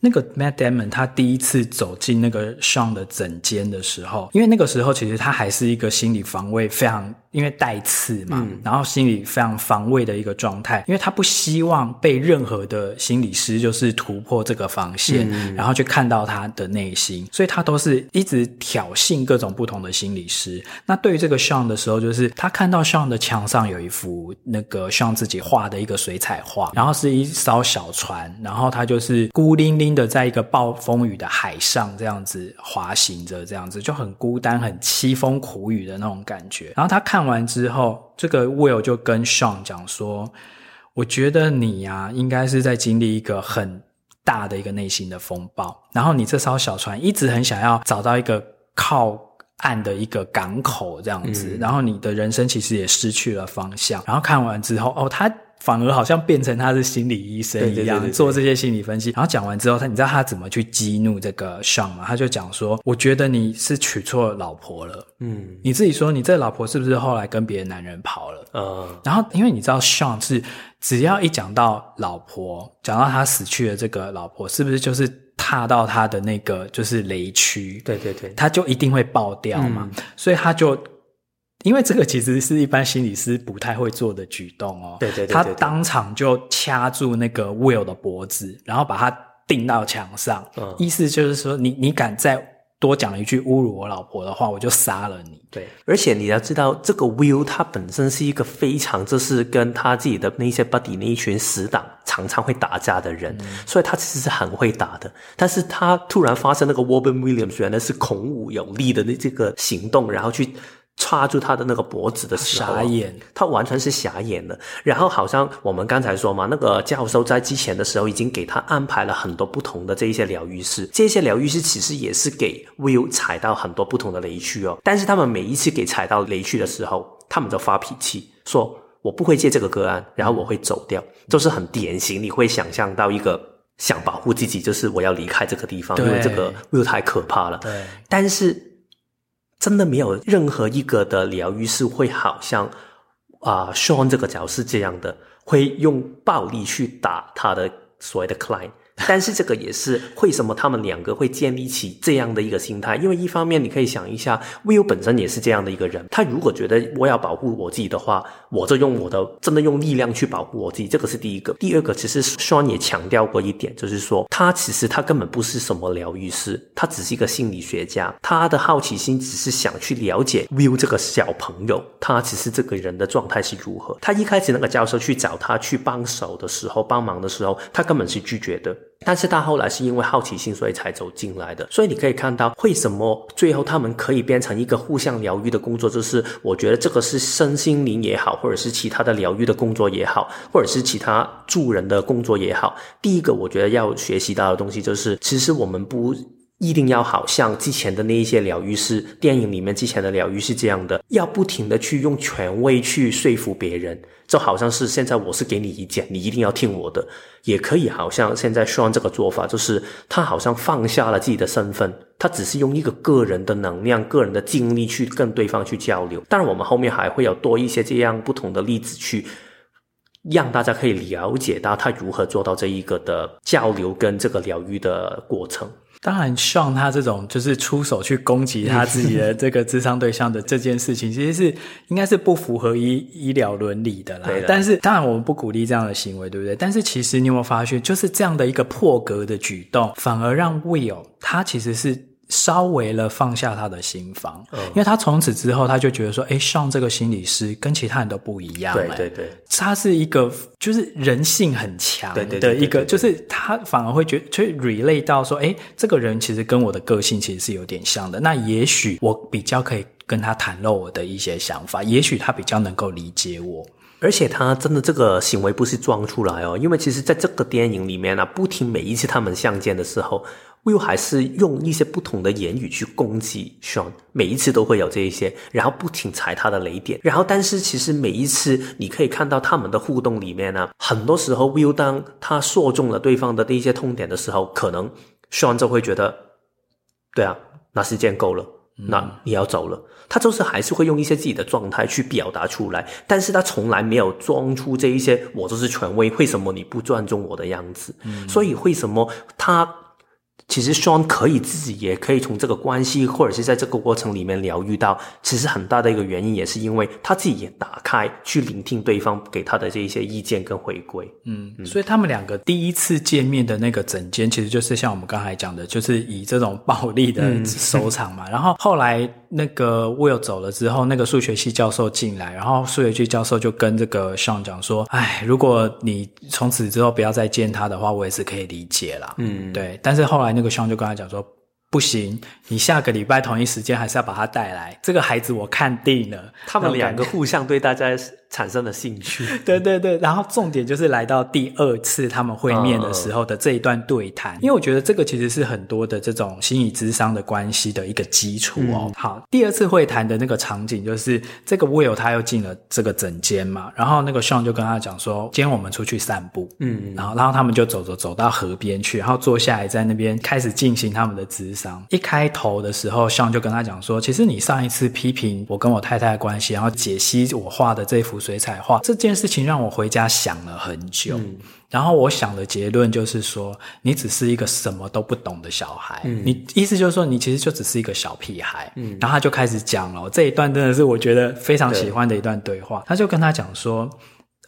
那个 Matt Damon 他第一次走进那个 Sean 的诊间的时候，因为那个时候其实他还是一个心理防卫非常。因为带刺嘛，嗯、然后心里非常防卫的一个状态，因为他不希望被任何的心理师就是突破这个防线，嗯、然后去看到他的内心，所以他都是一直挑衅各种不同的心理师。那对于这个 Sean 的时候，就是他看到 Sean 的墙上有一幅那个 Sean 自己画的一个水彩画，然后是一艘小船，然后他就是孤零零的在一个暴风雨的海上这样子滑行着，这样子就很孤单、很凄风苦雨的那种感觉。然后他看。看完之后，这个 Will 就跟 Sean 讲说：“我觉得你呀、啊，应该是在经历一个很大的一个内心的风暴。然后你这艘小船一直很想要找到一个靠岸的一个港口，这样子。嗯、然后你的人生其实也失去了方向。然后看完之后，哦，他。”反而好像变成他是心理医生一样，做这些心理分析。然后讲完之后，他你知道他怎么去激怒这个 Sean 吗？他就讲说：“我觉得你是娶错老婆了。嗯，你自己说，你这老婆是不是后来跟别的男人跑了？嗯，然后因为你知道 Sean 是只要一讲到老婆，讲到他死去的这个老婆，是不是就是踏到他的那个就是雷区？对对对，他就一定会爆掉嘛。嗯，所以他就。因为这个其实是一般心理师不太会做的举动哦。对对对，对，他当场就掐住那个 Will 的脖子，然后把他钉到墙上。嗯，意思就是说，你你敢再多讲一句侮辱我老婆的话，我就杀了你。对，而且你要知道，这个 Will 他本身是一个非常就是跟他自己的那些 buddy 那一群死党。常常会打架的人，嗯、所以他其实是很会打的。但是他突然发生那个 Robin Williams 原来是孔武有力的那这个行动，然后去。抓住他的那个脖子的时候，傻眼，他完全是傻眼的。然后好像我们刚才说嘛，那个教授在之前的时候已经给他安排了很多不同的这一些疗愈师，这些疗愈师其实也是给 Will 踩到很多不同的雷区哦。但是他们每一次给踩到雷区的时候，他们就发脾气，说我不会接这个个案，然后我会走掉，就是很典型。你会想象到一个想保护自己，就是我要离开这个地方，因为这个 Will 太可怕了。对，但是。真的没有任何一个的疗愈师会好像啊、呃、Sean 这个角色这样的，会用暴力去打他的所谓的 client。但是这个也是为什么他们两个会建立起这样的一个心态，因为一方面你可以想一下，Will 本身也是这样的一个人，他如果觉得我要保护我自己的话，我就用我的真的用力量去保护我自己，这个是第一个。第二个，其实 Sean 也强调过一点，就是说他其实他根本不是什么疗愈师，他只是一个心理学家，他的好奇心只是想去了解 Will 这个小朋友，他其实这个人的状态是如何。他一开始那个教授去找他去帮手的时候，帮忙的时候，他根本是拒绝的。但是他后来是因为好奇心，所以才走进来的。所以你可以看到，为什么最后他们可以变成一个互相疗愈的工作，就是我觉得这个是身心灵也好，或者是其他的疗愈的工作也好，或者是其他助人的工作也好。第一个，我觉得要学习到的东西就是，其实我们不一定要好像之前的那一些疗愈师，电影里面之前的疗愈是这样的，要不停的去用权威去说服别人。就好像是现在我是给你意见，你一定要听我的，也可以好像现在 Sean 这个做法，就是他好像放下了自己的身份，他只是用一个个人的能量、个人的精力去跟对方去交流。当然，我们后面还会有多一些这样不同的例子，去让大家可以了解到他如何做到这一个的交流跟这个疗愈的过程。当然，Sean 他这种就是出手去攻击他自己的这个智商对象的这件事情，其实是应该是不符合医医疗伦理的啦。对。但是，当然我们不鼓励这样的行为，对不对？但是，其实你有没有发现，就是这样的一个破格的举动，反而让 Will 他其实是。稍微了放下他的心防，嗯，因为他从此之后他就觉得说，诶，Sean 这个心理师跟其他人都不一样，对对对，他是一个就是人性很强的一个，就是他反而会觉得去 relate 到说，诶，这个人其实跟我的个性其实是有点像的，那也许我比较可以跟他袒露我的一些想法，也许他比较能够理解我，而且他真的这个行为不是装出来哦，因为其实在这个电影里面呢，不停每一次他们相见的时候。Will 还是用一些不同的言语去攻击 Sean，每一次都会有这一些，然后不停踩他的雷点，然后但是其实每一次你可以看到他们的互动里面呢，很多时候 Will 当他说中了对方的那些痛点的时候，可能 Sean 就会觉得，对啊，那时间够了，那你要走了，嗯、他就是还是会用一些自己的状态去表达出来，但是他从来没有装出这一些我就是权威，为什么你不尊重我的样子？嗯、所以为什么他？其实 Sean 可以自己也可以从这个关系，或者是在这个过程里面疗愈到，其实很大的一个原因也是因为他自己也打开去聆听对方给他的这一些意见跟回归。嗯，所以他们两个第一次见面的那个整间，其实就是像我们刚才讲的，就是以这种暴力的收场嘛。嗯、然后后来那个 Will 走了之后，那个数学系教授进来，然后数学系教授就跟这个 Sean 讲说：“哎，如果你从此之后不要再见他的话，我也是可以理解啦。”嗯，对。但是后来那个 Sean 就跟他讲说。不行，你下个礼拜同一时间还是要把他带来。这个孩子我看定了，他们两个互相对大家产生了兴趣。[LAUGHS] 对对对，然后重点就是来到第二次他们会面的时候的这一段对谈，因为我觉得这个其实是很多的这种心理智商的关系的一个基础哦。嗯、好，第二次会谈的那个场景就是这个 Will 他又进了这个诊间嘛，然后那个 Sean 就跟他讲说，今天我们出去散步，嗯，然后然后他们就走走走到河边去，然后坐下来在那边开始进行他们的智商。一开头的时候，Sean 就跟他讲说：“其实你上一次批评我跟我太太的关系，然后解析我画的这幅水彩画这件事情，让我回家想了很久。嗯、然后我想的结论就是说，你只是一个什么都不懂的小孩。嗯、你意思就是说，你其实就只是一个小屁孩。嗯、然后他就开始讲了这一段，真的是我觉得非常喜欢的一段对话。对他就跟他讲说。”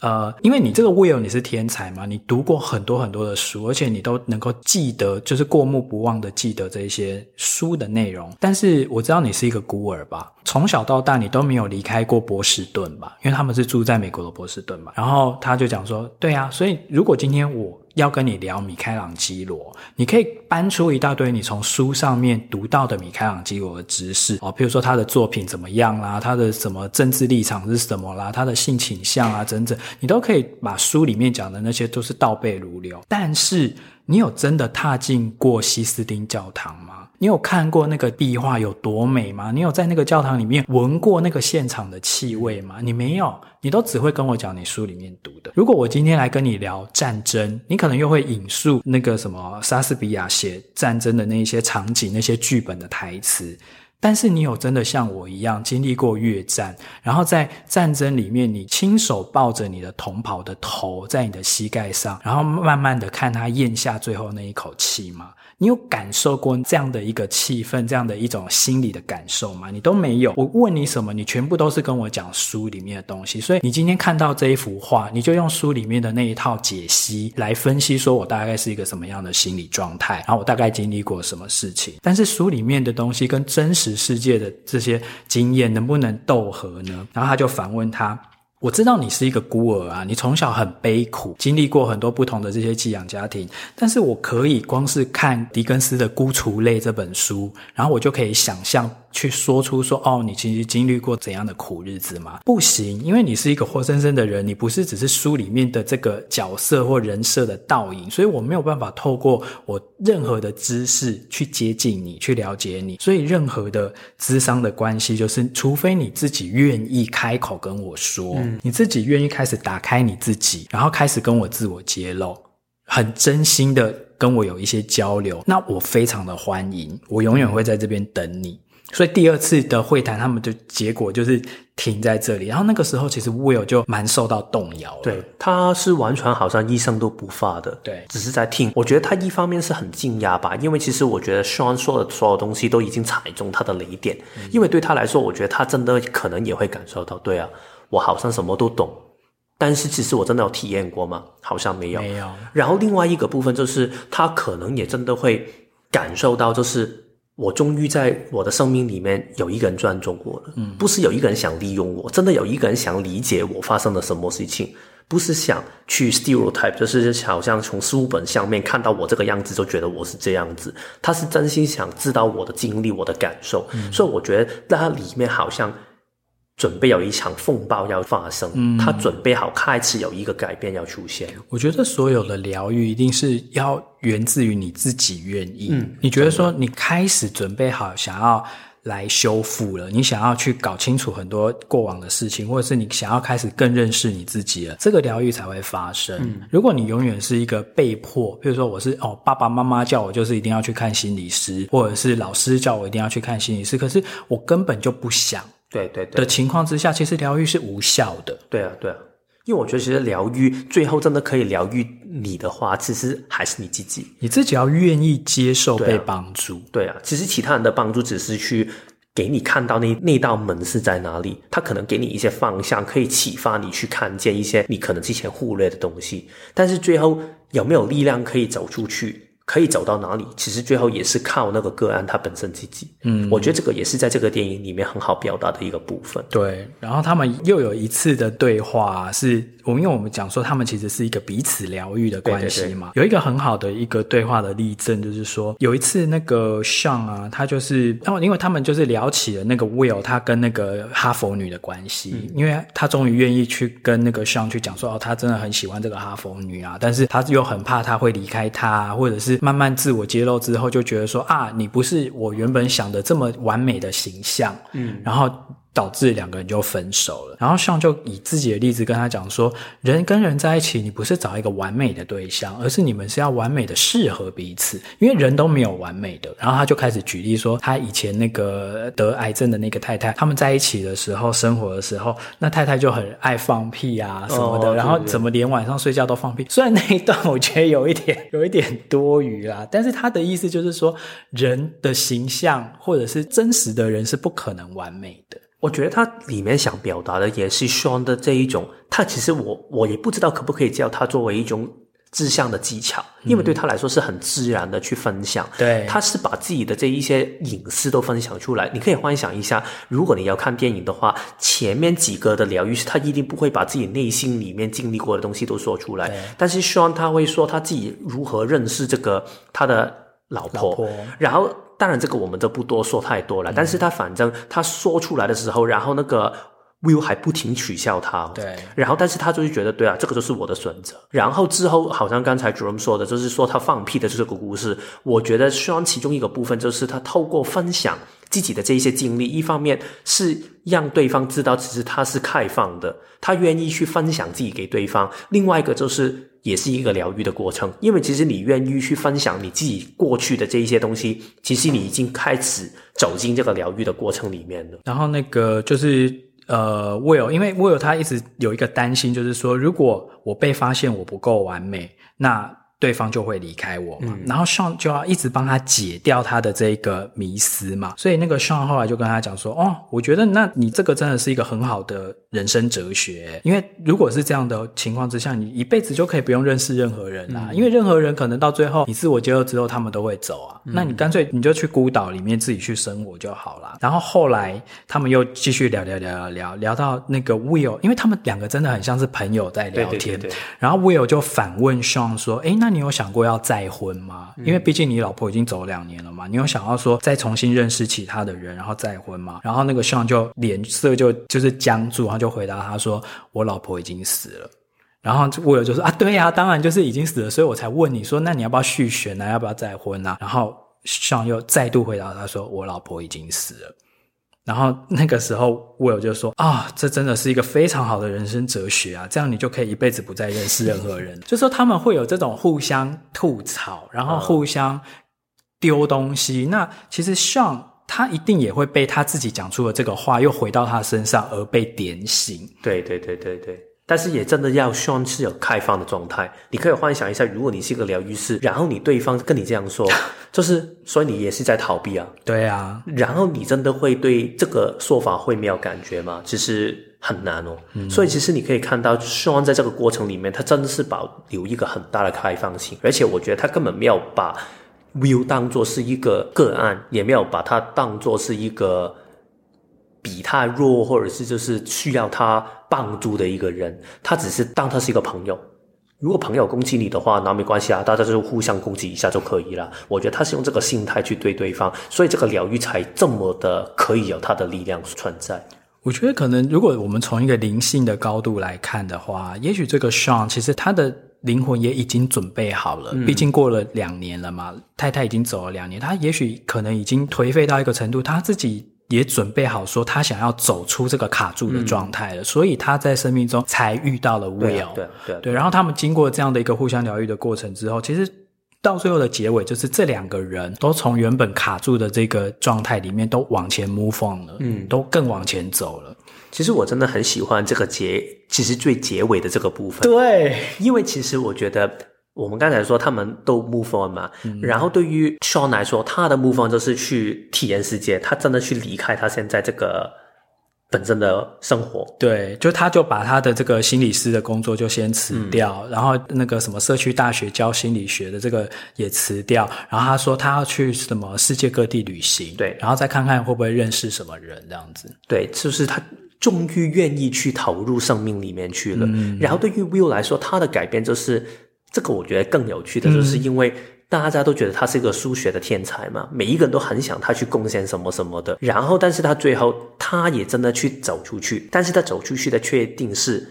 呃，因为你这个 Will 你是天才嘛，你读过很多很多的书，而且你都能够记得，就是过目不忘的记得这一些书的内容。但是我知道你是一个孤儿吧？从小到大你都没有离开过波士顿吧？因为他们是住在美国的波士顿嘛。然后他就讲说，对啊，所以如果今天我要跟你聊米开朗基罗，你可以搬出一大堆你从书上面读到的米开朗基罗的知识哦，譬如说他的作品怎么样啦，他的什么政治立场是什么啦，他的性倾向啊，等等，你都可以把书里面讲的那些都是倒背如流。但是你有真的踏进过西斯丁教堂吗？你有看过那个壁画有多美吗？你有在那个教堂里面闻过那个现场的气味吗？你没有，你都只会跟我讲你书里面读的。如果我今天来跟你聊战争，你可能又会引述那个什么莎士比亚写战争的那些场景、那些剧本的台词。但是你有真的像我一样经历过越战，然后在战争里面，你亲手抱着你的同袍的头在你的膝盖上，然后慢慢的看他咽下最后那一口气吗？你有感受过这样的一个气氛，这样的一种心理的感受吗？你都没有。我问你什么，你全部都是跟我讲书里面的东西。所以你今天看到这一幅画，你就用书里面的那一套解析来分析，说我大概是一个什么样的心理状态，然后我大概经历过什么事情。但是书里面的东西跟真实世界的这些经验能不能斗合呢？然后他就反问他。我知道你是一个孤儿啊，你从小很悲苦，经历过很多不同的这些寄养家庭。但是我可以光是看狄更斯的《孤雏泪》这本书，然后我就可以想象。去说出说哦，你其实经历过怎样的苦日子吗？不行，因为你是一个活生生的人，你不是只是书里面的这个角色或人设的倒影，所以我没有办法透过我任何的知识去接近你，去了解你。所以任何的智商的关系，就是除非你自己愿意开口跟我说，你自己愿意开始打开你自己，然后开始跟我自我揭露，很真心的跟我有一些交流，那我非常的欢迎，我永远会在这边等你。所以第二次的会谈，他们的结果就是停在这里。然后那个时候，其实 Will 就蛮受到动摇了。对，他是完全好像一声都不发的，对，只是在听。我觉得他一方面是很惊讶吧，因为其实我觉得 Sean 说的所有东西都已经踩中他的雷点。嗯。因为对他来说，我觉得他真的可能也会感受到，对啊，我好像什么都懂，但是其实我真的有体验过吗？好像没有。没有。然后另外一个部分就是，他可能也真的会感受到，就是。我终于在我的生命里面有一个人尊重过了，嗯，不是有一个人想利用我，真的有一个人想理解我发生了什么事情，不是想去 stereotype，就是好像从书本上面看到我这个样子就觉得我是这样子，他是真心想知道我的经历、我的感受，嗯，所以我觉得在他里面好像。准备有一场风暴要发生，嗯，他准备好开始有一个改变要出现。我觉得所有的疗愈一定是要源自于你自己愿意。嗯，你觉得说你开始准备好想要来修复了，你想要去搞清楚很多过往的事情，或者是你想要开始更认识你自己了，这个疗愈才会发生。嗯，如果你永远是一个被迫，比如说我是哦，爸爸妈妈叫我就是一定要去看心理师，或者是老师叫我一定要去看心理师，可是我根本就不想。对对对的情况之下，其实疗愈是无效的。对啊，对啊，因为我觉得其实疗愈最后真的可以疗愈你的话，其实还是你自己。你自己要愿意接受被帮助。对啊，对啊，其实其他人的帮助只是去给你看到那那道门是在哪里，他可能给你一些方向，可以启发你去看见一些你可能之前忽略的东西。但是最后有没有力量可以走出去？可以走到哪里？其实最后也是靠那个个案他本身自己。嗯，我觉得这个也是在这个电影里面很好表达的一个部分。对，然后他们又有一次的对话是，我们因为我们讲说他们其实是一个彼此疗愈的关系嘛。对对对。有一个很好的一个对话的例证，就是说有一次那个 Sean 啊，他就是，然后因为他们就是聊起了那个 Will 他跟那个哈佛女的关系，嗯，因为他终于愿意去跟那个 Sean 去讲说，哦，他真的很喜欢这个哈佛女啊，但是他又很怕他会离开他，或者是。慢慢自我揭露之后，就觉得说啊，你不是我原本想的这么完美的形象，嗯，然后。导致两个人就分手了，然后上就以自己的例子跟他讲说，人跟人在一起，你不是找一个完美的对象，而是你们是要完美的适合彼此，因为人都没有完美的。然后他就开始举例说，他以前那个得癌症的那个太太，他们在一起的时候，生活的时候，那太太就很爱放屁啊什么的，哦、然后怎么连晚上睡觉都放屁。虽然那一段我觉得有一点有一点多余啦，但是他的意思就是说，人的形象或者是真实的人是不可能完美的。我觉得他里面想表达的也是 Sean 的这一种，他其实我我也不知道可不可以叫他作为一种。志向的技巧，因为对他来说是很自然的去分享。对，他是把自己的这一些隐私都分享出来。你可以幻想一下，如果你要看电影的话，前面几个的疗愈师，他一定不会把自己内心里面经历过的东西都说出来。但是 Sean 他会说他自己如何认识这个他的老婆，老婆然后当然这个我们就不多说太多了。嗯、但是他反正他说出来的时候，然后那个。Will 还不停取笑他，对，然后但是他就是觉得，对啊，这个就是我的选择。然后之后，好像刚才 Jerome 说的，就是说他放屁的这个故事，我觉得虽然其中一个部分就是他透过分享自己的这一些经历，一方面是让对方知道，其实他是开放的，他愿意去分享自己给对方；另外一个就是也是一个疗愈的过程，因为其实你愿意去分享你自己过去的这一些东西，其实你已经开始走进这个疗愈的过程里面了。然后那个就是。呃，Will，因为 Will 他一直有一个担心，就是说，如果我被发现我不够完美，那。对方就会离开我嘛，嗯、然后 Sean 就要一直帮他解掉他的这个迷思嘛，所以那个 Sean 后来就跟他讲说：“哦，我觉得那你这个真的是一个很好的人生哲学，因为如果是这样的情况之下，你一辈子就可以不用认识任何人啦，嗯、因为任何人可能到最后你自我揭露之后，他们都会走啊，嗯、那你干脆你就去孤岛里面自己去生活就好了。”然后后来他们又继续聊聊聊聊聊聊到那个 Will，因为他们两个真的很像是朋友在聊天，对对对对，然后 Will 就反问 Sean 说：“哎，那你有想过要再婚吗？因为毕竟你老婆已经走两年了嘛，你有想要说再重新认识其他的人，然后再婚吗？”然后那个 Sean 就脸色就就是僵住，然后就回答他说：“我老婆已经死了。”然后 Will 就说：“啊，对呀，当然就是已经死了，所以我才问你说，那你要不要续弦呢？要不要再婚呢？”然后 Sean 又再度回答他说：“我老婆已经死了。”然后那个时候，Will 就说：“啊，这真的是一个非常好的人生哲学啊！这样你就可以一辈子不再认识任何人。” [LAUGHS] 就说他们会有这种互相吐槽，然后互相丢东西。那其实 Sean 他一定也会被他自己讲出的这个话又回到他身上而被点醒。对对对对对。但是也真的要 Sean 是有开放的状态。你可以幻想一下，如果你是一个疗愈师，然后你对方跟你这样说，[LAUGHS] 就是所以你也是在逃避啊。对啊。然后你真的会对这个说法会没有感觉吗？其实很难哦。嗯。所以其实你可以看到 Sean 在这个过程里面，他真的是保留一个很大的开放性，而且我觉得他根本没有把 Will 当做是一个个案，也没有把它当做是一个。比他弱，或者是就是需要他帮助的一个人，他只是当他是一个朋友。如果朋友攻击你的话，那没关系啊，大家就互相攻击一下就可以了。我觉得他是用这个心态去对对方，所以这个疗愈才这么的可以有他的力量存在。我觉得可能如果我们从一个灵性的高度来看的话，也许这个 Sean 其实他的灵魂也已经准备好了，嗯、毕竟过了两年了嘛，太太已经走了两年，他也许可能已经颓废到一个程度，他自己。也准备好说他想要走出这个卡住的状态了，嗯、所以他在生命中才遇到了 Will。对对对，对，对，然后他们经过这样的一个互相疗愈的过程之后，其实到最后的结尾就是这两个人都从原本卡住的这个状态里面都往前 move on 了，嗯，都更往前走了。其实我真的很喜欢这个结，其实最结尾的这个部分。对，因为其实我觉得。我们刚才说他们都 move on 嘛，嗯、然后对于 Sean 来说，他的 move on 就是去体验世界，他真的去离开他现在这个本身的生活。对，就他就把他的这个心理师的工作就先辞掉，嗯、然后那个什么社区大学教心理学的这个也辞掉，然后他说他要去什么世界各地旅行，对，然后再看看会不会认识什么人这样子。对，就是他终于愿意去投入生命里面去了。嗯、然后对于 Will 来说，他的改变就是。这个我觉得更有趣的就是，因为大家都觉得他是一个数学的天才嘛，每一个人都很想他去贡献什么什么的。然后，但是他最后他也真的去走出去，但是他走出去的确定是，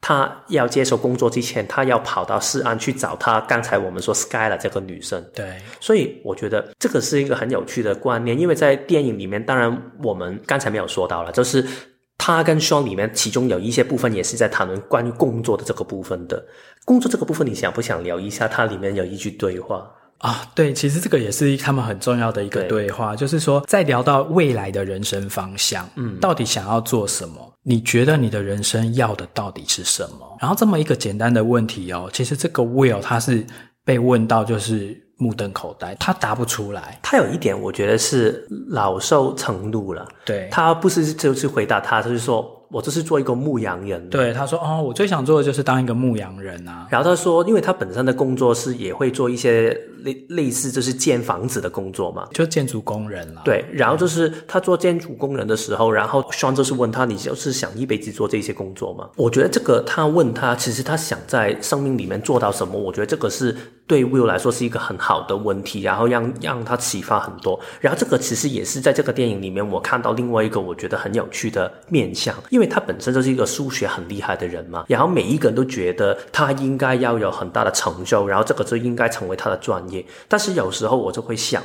他要接受工作之前，他要跑到西安去找他刚才我们说 Skylar 这个女生。对，所以我觉得这个是一个很有趣的观念，因为在电影里面，当然我们刚才没有说到了，就是。他跟 Sean 里面，其中有一些部分也是在谈论关于工作的这个部分的。工作这个部分，你想不想聊一下？它里面有一句对话啊，对，其实这个也是他们很重要的一个对话，对就是说，在聊到未来的人生方向，嗯，到底想要做什么？你觉得你的人生要的到底是什么？然后这么一个简单的问题哦，其实这个 Will 他是被问到，就是。目瞪口呆，他答不出来。他有一点，我觉得是老羞成怒了。对，他不是就是回答他，他就是说。我就是做一个牧羊人。对，他说哦，我最想做的就是当一个牧羊人啊。然后他说，因为他本身的工作是也会做一些类类似就是建房子的工作嘛，就建筑工人了。对，然后就是他做建筑工人的时候，然后 Sean 就是问他，你就是想一辈子做这些工作吗？我觉得这个他问他，其实他想在生命里面做到什么？我觉得这个是对 Will 来说是一个很好的问题，然后让让他启发很多。然后这个其实也是在这个电影里面我看到另外一个我觉得很有趣的面相，因为他本身就是一个数学很厉害的人嘛，然后每一个人都觉得他应该要有很大的成就，然后这个就应该成为他的专业。但是有时候我就会想。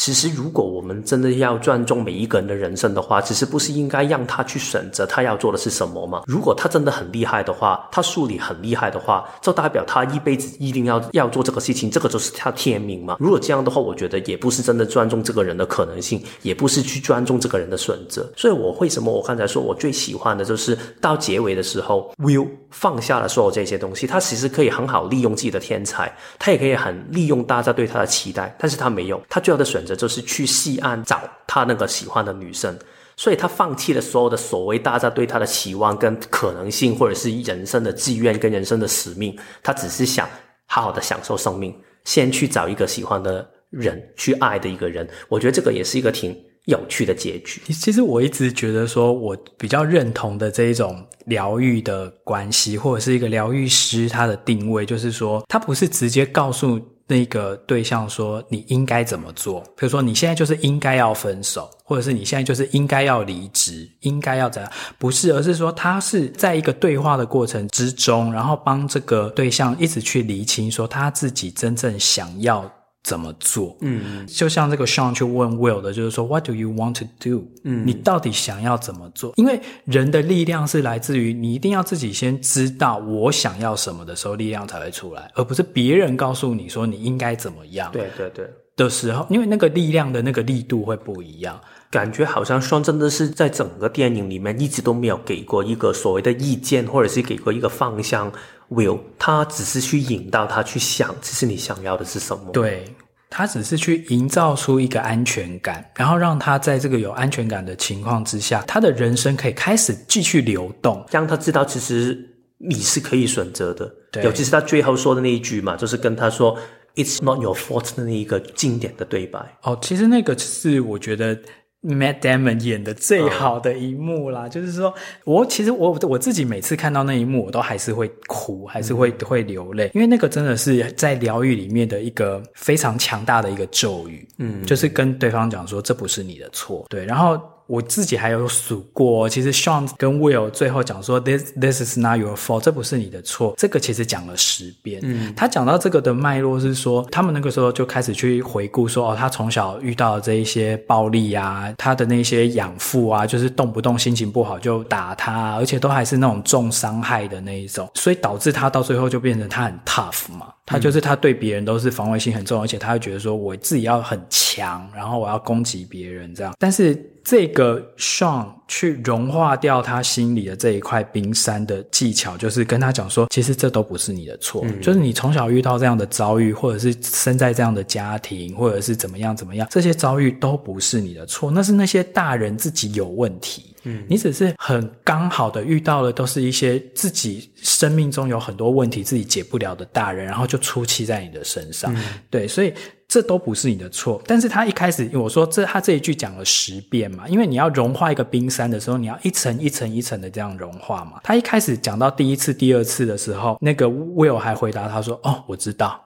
其实，如果我们真的要尊重每一个人的人生的话，其实不是应该让他去选择他要做的是什么吗？如果他真的很厉害的话，他数理很厉害的话，就代表他一辈子一定要要做这个事情，这个就是他天命嘛。如果这样的话，我觉得也不是真的尊重这个人的可能性，也不是去尊重这个人的选择。所以，我为什么我刚才说我最喜欢的就是到结尾的时候，Will 放下了所有这些东西，他其实可以很好利用自己的天才，他也可以很利用大家对他的期待，但是他没有，他最后的选择。就是去西安找他那个喜欢的女生，所以他放弃了所有的所谓大家对他的期望跟可能性，或者是人生的志愿跟人生的使命，他只是想好好的享受生命，先去找一个喜欢的人，去爱的一个人。我觉得这个也是一个挺有趣的结局。其实我一直觉得说，我比较认同的这一种疗愈的关系，或者是一个疗愈师他的定位，就是说他不是直接告诉。那个对象说：“你应该怎么做？比如说，你现在就是应该要分手，或者是你现在就是应该要离职，应该要怎样？不是，而是说他是在一个对话的过程之中，然后帮这个对象一直去厘清，说他自己真正想要。”怎么做？嗯，就像这个 Sean 去问 Will 的，就是说，What do you want to do？嗯，你到底想要怎么做？因为人的力量是来自于你一定要自己先知道我想要什么的时候，力量才会出来，而不是别人告诉你说你应该怎么样。对对对。的时候，因为那个力量的那个力度会不一样，感觉好像 Sean 真的是在整个电影里面一直都没有给过一个所谓的意见，或者是给过一个方向。Will，他只是去引导他去想，其实你想要的是什么？对，他只是去营造出一个安全感，然后让他在这个有安全感的情况之下，他的人生可以开始继续流动，让他知道其实你是可以选择的。对，尤其是他最后说的那一句嘛，就是跟他说 “It's not your fault” 的那一个经典的对白。哦，其实那个是我觉得。Matt Damon 演的最好的一幕啦，嗯、就是说，我其实我我自己每次看到那一幕，我都还是会哭，还是会、嗯、会流泪，因为那个真的是在疗愈里面的一个非常强大的一个咒语，嗯，就是跟对方讲说，这不是你的错，对，然后。我自己还有数过，其实 Sean 跟 Will 最后讲说，This This is not your fault，这不是你的错。这个其实讲了十遍。嗯，他讲到这个的脉络是说，他们那个时候就开始去回顾说，哦，他从小遇到的这一些暴力啊，他的那些养父啊，就是动不动心情不好就打他，而且都还是那种重伤害的那一种，所以导致他到最后就变成他很 tough 嘛。他就是他对别人都是防卫心很重，而且他会觉得说，我自己要很强，然后我要攻击别人这样，但是。这个 Sean 去融化掉他心里的这一块冰山的技巧，就是跟他讲说，其实这都不是你的错，嗯、就是你从小遇到这样的遭遇，或者是生在这样的家庭，或者是怎么样怎么样，这些遭遇都不是你的错，那是那些大人自己有问题。嗯，你只是很刚好的遇到了，都是一些自己生命中有很多问题自己解不了的大人，然后就出气在你的身上。嗯、对，所以。这都不是你的错，但是他一开始我说这他这一句讲了十遍嘛，因为你要融化一个冰山的时候，你要一层一层一层的这样融化嘛。他一开始讲到第一次、第二次的时候，那个 Will 还回答他说：“哦，我知道，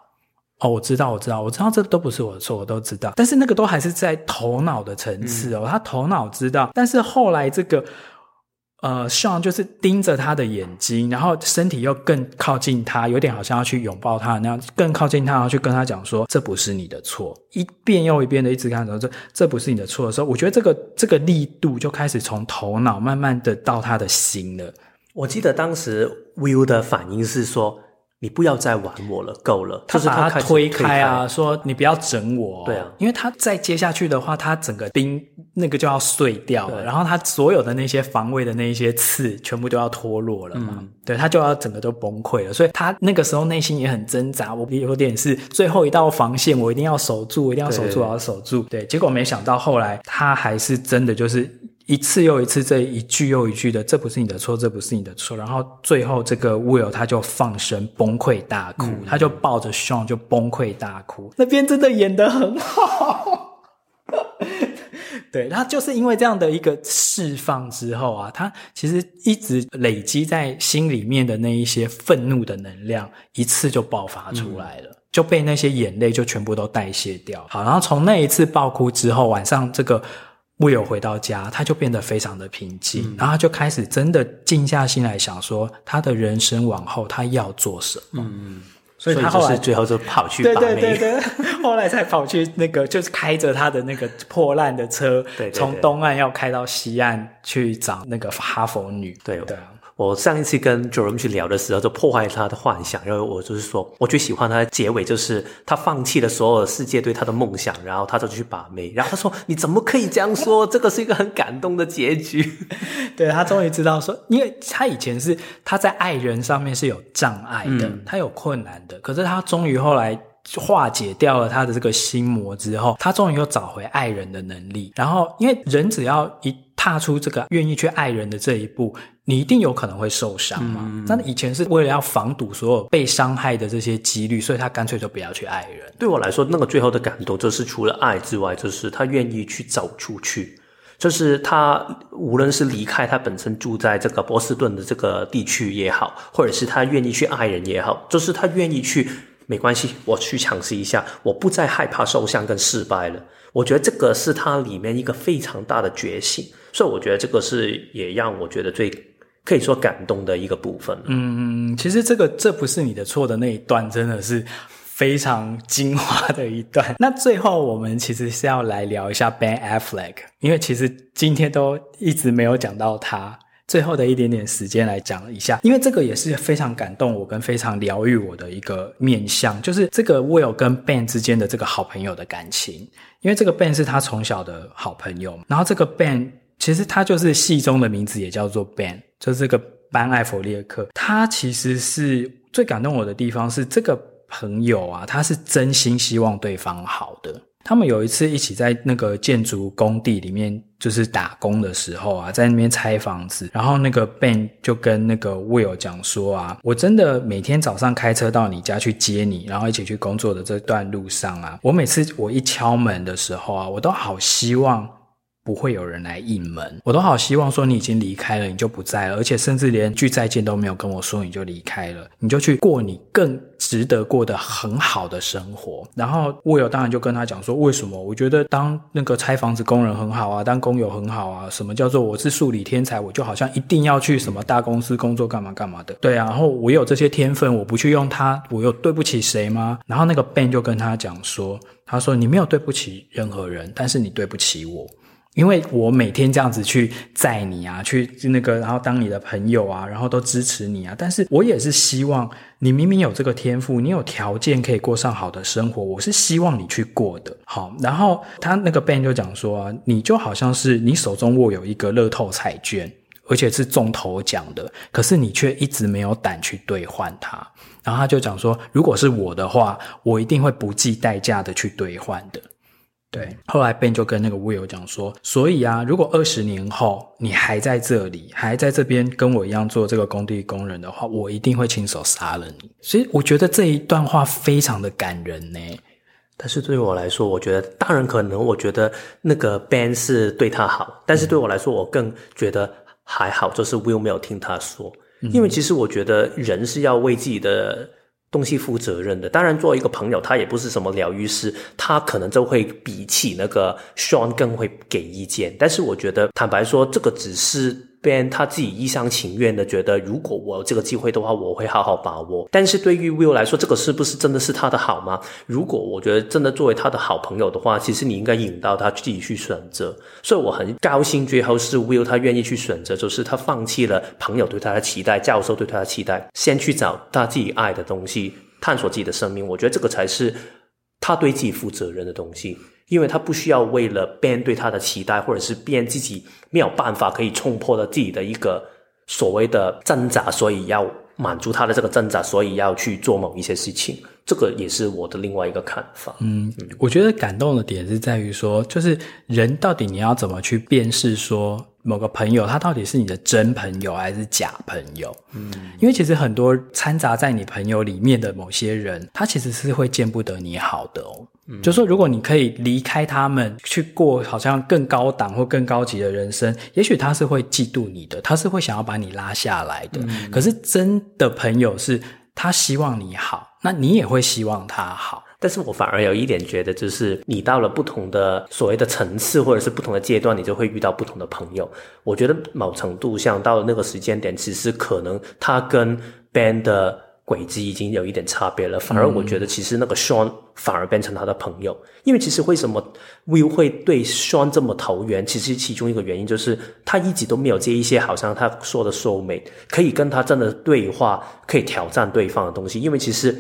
哦，我知道，我知道，我知道，这都不是我的错，我都知道。”但是那个都还是在头脑的层次哦，嗯、他头脑知道，但是后来这个。呃，Sean 就是盯着他的眼睛，然后身体又更靠近他，有点好像要去拥抱他那样，更靠近他，然后去跟他讲说：“这不是你的错。”一遍又一遍的一直跟他讲这，这不是你的错的时候，我觉得这个这个力度就开始从头脑慢慢的到他的心了。我记得当时 Will 的反应是说。你不要再玩我了，够了。他把他推开啊，开说你不要整我。对啊，因为他再接下去的话，他整个冰那个就要碎掉了，然后他所有的那些防卫的那些刺全部都要脱落了嘛。嗯、对，他就要整个都崩溃了，所以他那个时候内心也很挣扎。我有点是最后一道防线，我一定要守住，我一定要守住，我要守住。对，结果没想到后来他还是真的就是。一次又一次，这一句又一句的，这不是你的错，这不是你的错。然后最后，这个 Will 他就放声崩溃大哭，嗯、他就抱着 Sean 就崩溃大哭。那边真的演得很好，[LAUGHS] 对，他就是因为这样的一个释放之后啊，他其实一直累积在心里面的那一些愤怒的能量，一次就爆发出来了，嗯、就被那些眼泪就全部都代谢掉。好，然后从那一次爆哭之后，晚上这个。Will 回到家，他就变得非常的平静，嗯、然后他就开始真的静下心来想说，他的人生往后他要做什么。嗯，所以他后来最后就跑去，对对对对，[LAUGHS] 后来才跑去那个，就是开着他的那个破烂的车，对对对，从东岸要开到西岸去找那个哈佛女。对对啊。我上一次跟 Jerome 去聊的时候，就破坏他的幻想，因为我就是说，我最喜欢他的结尾，就是他放弃了所有的世界对他的梦想，然后他就去把妹。然后他说：“你怎么可以这样说？这个是一个很感动的结局。[LAUGHS] ”对，他终于知道说，因为他以前是他在爱人上面是有障碍的，嗯、他有困难的，可是他终于后来化解掉了他的这个心魔之后，他终于又找回爱人的能力。然后，因为人只要一踏出这个愿意去爱人的这一步，你一定有可能会受伤嘛。嗯、那以前是为了要防堵所有被伤害的这些几率，所以他干脆就不要去爱人。对我来说，那个最后的感动就是除了爱之外，就是他愿意去走出去，就是他无论是离开他本身住在这个波士顿的这个地区也好，或者是他愿意去爱人也好，就是他愿意去，没关系，我去尝试一下，我不再害怕受伤跟失败了。我觉得这个是他里面一个非常大的觉醒。所以我觉得这个是也让我觉得最可以说感动的一个部分。嗯，其实这个这不是你的错的那一段，真的是非常精华的一段。[LAUGHS] 那最后我们其实是要来聊一下 Ben Affleck，因为其实今天都一直没有讲到他，最后的一点点时间来讲一下，因为这个也是非常感动我跟非常疗愈我的一个面向，就是这个 Will 跟 Ben 之间的这个好朋友的感情，因为这个 Ben 是他从小的好朋友，然后这个 Ben。其实他就是戏中的名字，也叫做 Ben，就是这个班艾佛列克。他其实是最感动我的地方是这个朋友啊，他是真心希望对方好的。他们有一次一起在那个建筑工地里面就是打工的时候啊，在那边拆房子，然后那个 Ben 就跟那个 Will 讲说啊，我真的每天早上开车到你家去接你，然后一起去工作的这段路上啊，我每次我一敲门的时候啊，我都好希望。不会有人来应门，我都好希望说你已经离开了，你就不在了，而且甚至连句再见都没有跟我说，你就离开了，你就去过你更值得过得很好的生活。然后 Will 当然就跟他讲说，为什么？我觉得当那个拆房子工人很好啊，当工友很好啊。什么叫做我是数理天才？我就好像一定要去什么大公司工作干嘛干嘛的？对啊，然后我有这些天分，我不去用它，我有对不起谁吗？然后那个 Ben 就跟他讲说，他说你没有对不起任何人，但是你对不起我。因为我每天这样子去载你啊，去那个，然后当你的朋友啊，然后都支持你啊。但是我也是希望你明明有这个天赋，你有条件可以过上好的生活，我是希望你去过的。好，然后他那个 Ben 就讲说，你就好像是你手中握有一个乐透彩券，而且是中头奖的，可是你却一直没有胆去兑换它。然后他就讲说，如果是我的话，我一定会不计代价的去兑换的。对，后来 Ben 就跟那个 Will 讲说，所以啊，如果二十年后你还在这里，还在这边跟我一样做这个工地工人的话，我一定会亲手杀了你。所以我觉得这一段话非常的感人呢。但是对我来说，我觉得大人可能，我觉得那个 Ben 是对他好，但是对我来说，我更觉得还好，就是 Will 没有听他说，因为其实我觉得人是要为自己的。东西负责任的，当然作为一个朋友，他也不是什么疗愈师，他可能就会比起那个 Sean 更会给意见。但是我觉得，坦白说，这个只是 Ben 他自己一厢情愿的觉得，如果我有这个机会的话，我会好好把握。但是对于 Will 来说，这个是不是真的是他的好吗？如果我觉得真的作为他的好朋友的话，其实你应该引导他自己去选择。所以我很高兴，最后是 Will 他愿意去选择，就是他放弃了朋友对他的期待，教授对他的期待，先去找他自己爱的东西，探索自己的生命。我觉得这个才是他对自己负责任的东西。因为他不需要为了别人对他的期待，或者是别人自己没有办法可以冲破了自己的一个所谓的挣扎，所以要满足他的这个挣扎，所以要去做某一些事情。这个也是我的另外一个看法。嗯，我觉得感动的点是在于说，就是人到底你要怎么去辨识说某个朋友他到底是你的真朋友还是假朋友？嗯，因为其实很多掺杂在你朋友里面的某些人，他其实是会见不得你好的哦。嗯，就说如果你可以离开他们，去过好像更高档或更高级的人生，也许他是会嫉妒你的，他是会想要把你拉下来的。嗯，可是真的朋友是他希望你好。那你也会希望他好，但是我反而有一点觉得，就是你到了不同的所谓的层次，或者是不同的阶段，你就会遇到不同的朋友。我觉得某程度上到了那个时间点，其实可能他跟 Ben 的轨迹已经有一点差别了。反而我觉得，其实那个 Sean 反而变成他的朋友，嗯、因为其实为什么 Will 会对 Sean 这么投缘？其实其中一个原因就是他一直都没有接一些，好像他说的 soulmate，可以跟他真的对话，可以挑战对方的东西。因为其实。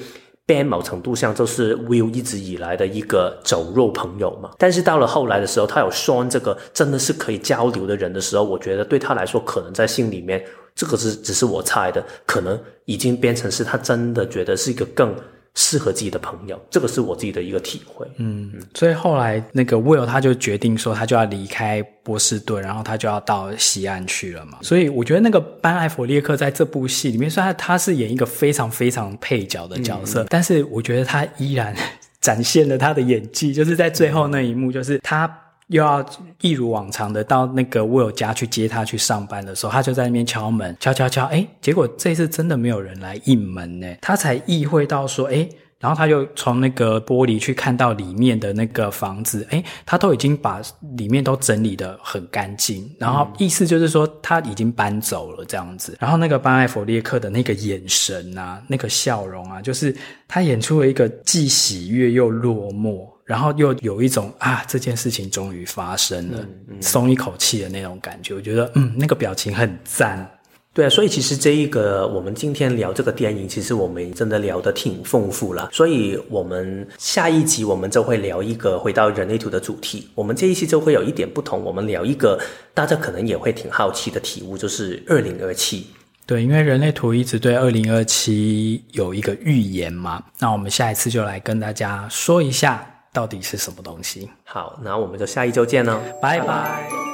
在某程度上就是 Will 一直以来的一个走肉朋友嘛，但是到了后来的时候，他有 Sean 这个真的是可以交流的人的时候，我觉得对他来说，可能在心里面，这个是只是我猜的，可能已经变成是他真的觉得是一个更。适合自己的朋友，这个是我自己的一个体会。嗯，所以后来那个 Will 他就决定说，他就要离开波士顿，然后他就要到西岸去了嘛。所以我觉得那个班艾佛列克在这部戏里面，虽然他是演一个非常非常配角的角色，嗯，但是我觉得他依然 [LAUGHS] 展现了他的演技，就是在最后那一幕，就是他。又要一如往常的到那个 Will 家去接他去上班的时候，他就在那边敲门，敲敲敲，诶，结果这次真的没有人来应门呢，他才意会到说，诶，然后他就从那个玻璃去看到里面的那个房子，哎，他都已经把里面都整理得很干净，然后意思就是说他已经搬走了这样子，然后那个班艾佛列克的那个眼神啊，那个笑容啊，就是他演出了一个既喜悦又落寞。然后又有一种啊，这件事情终于发生了，嗯嗯、松一口气的那种感觉。我觉得，嗯，那个表情很赞。对啊，所以其实这一个我们今天聊这个电影，其实我们真的聊得挺丰富了。所以我们下一集我们就会聊一个回到人类图的主题。我们这一期就会有一点不同，我们聊一个大家可能也会挺好奇的题目，就是二零二七。对，因为人类图一直对二零二七有一个预言嘛，那我们下一次就来跟大家说一下。到底是什么东西？好，那我们就下一周见喽，拜拜。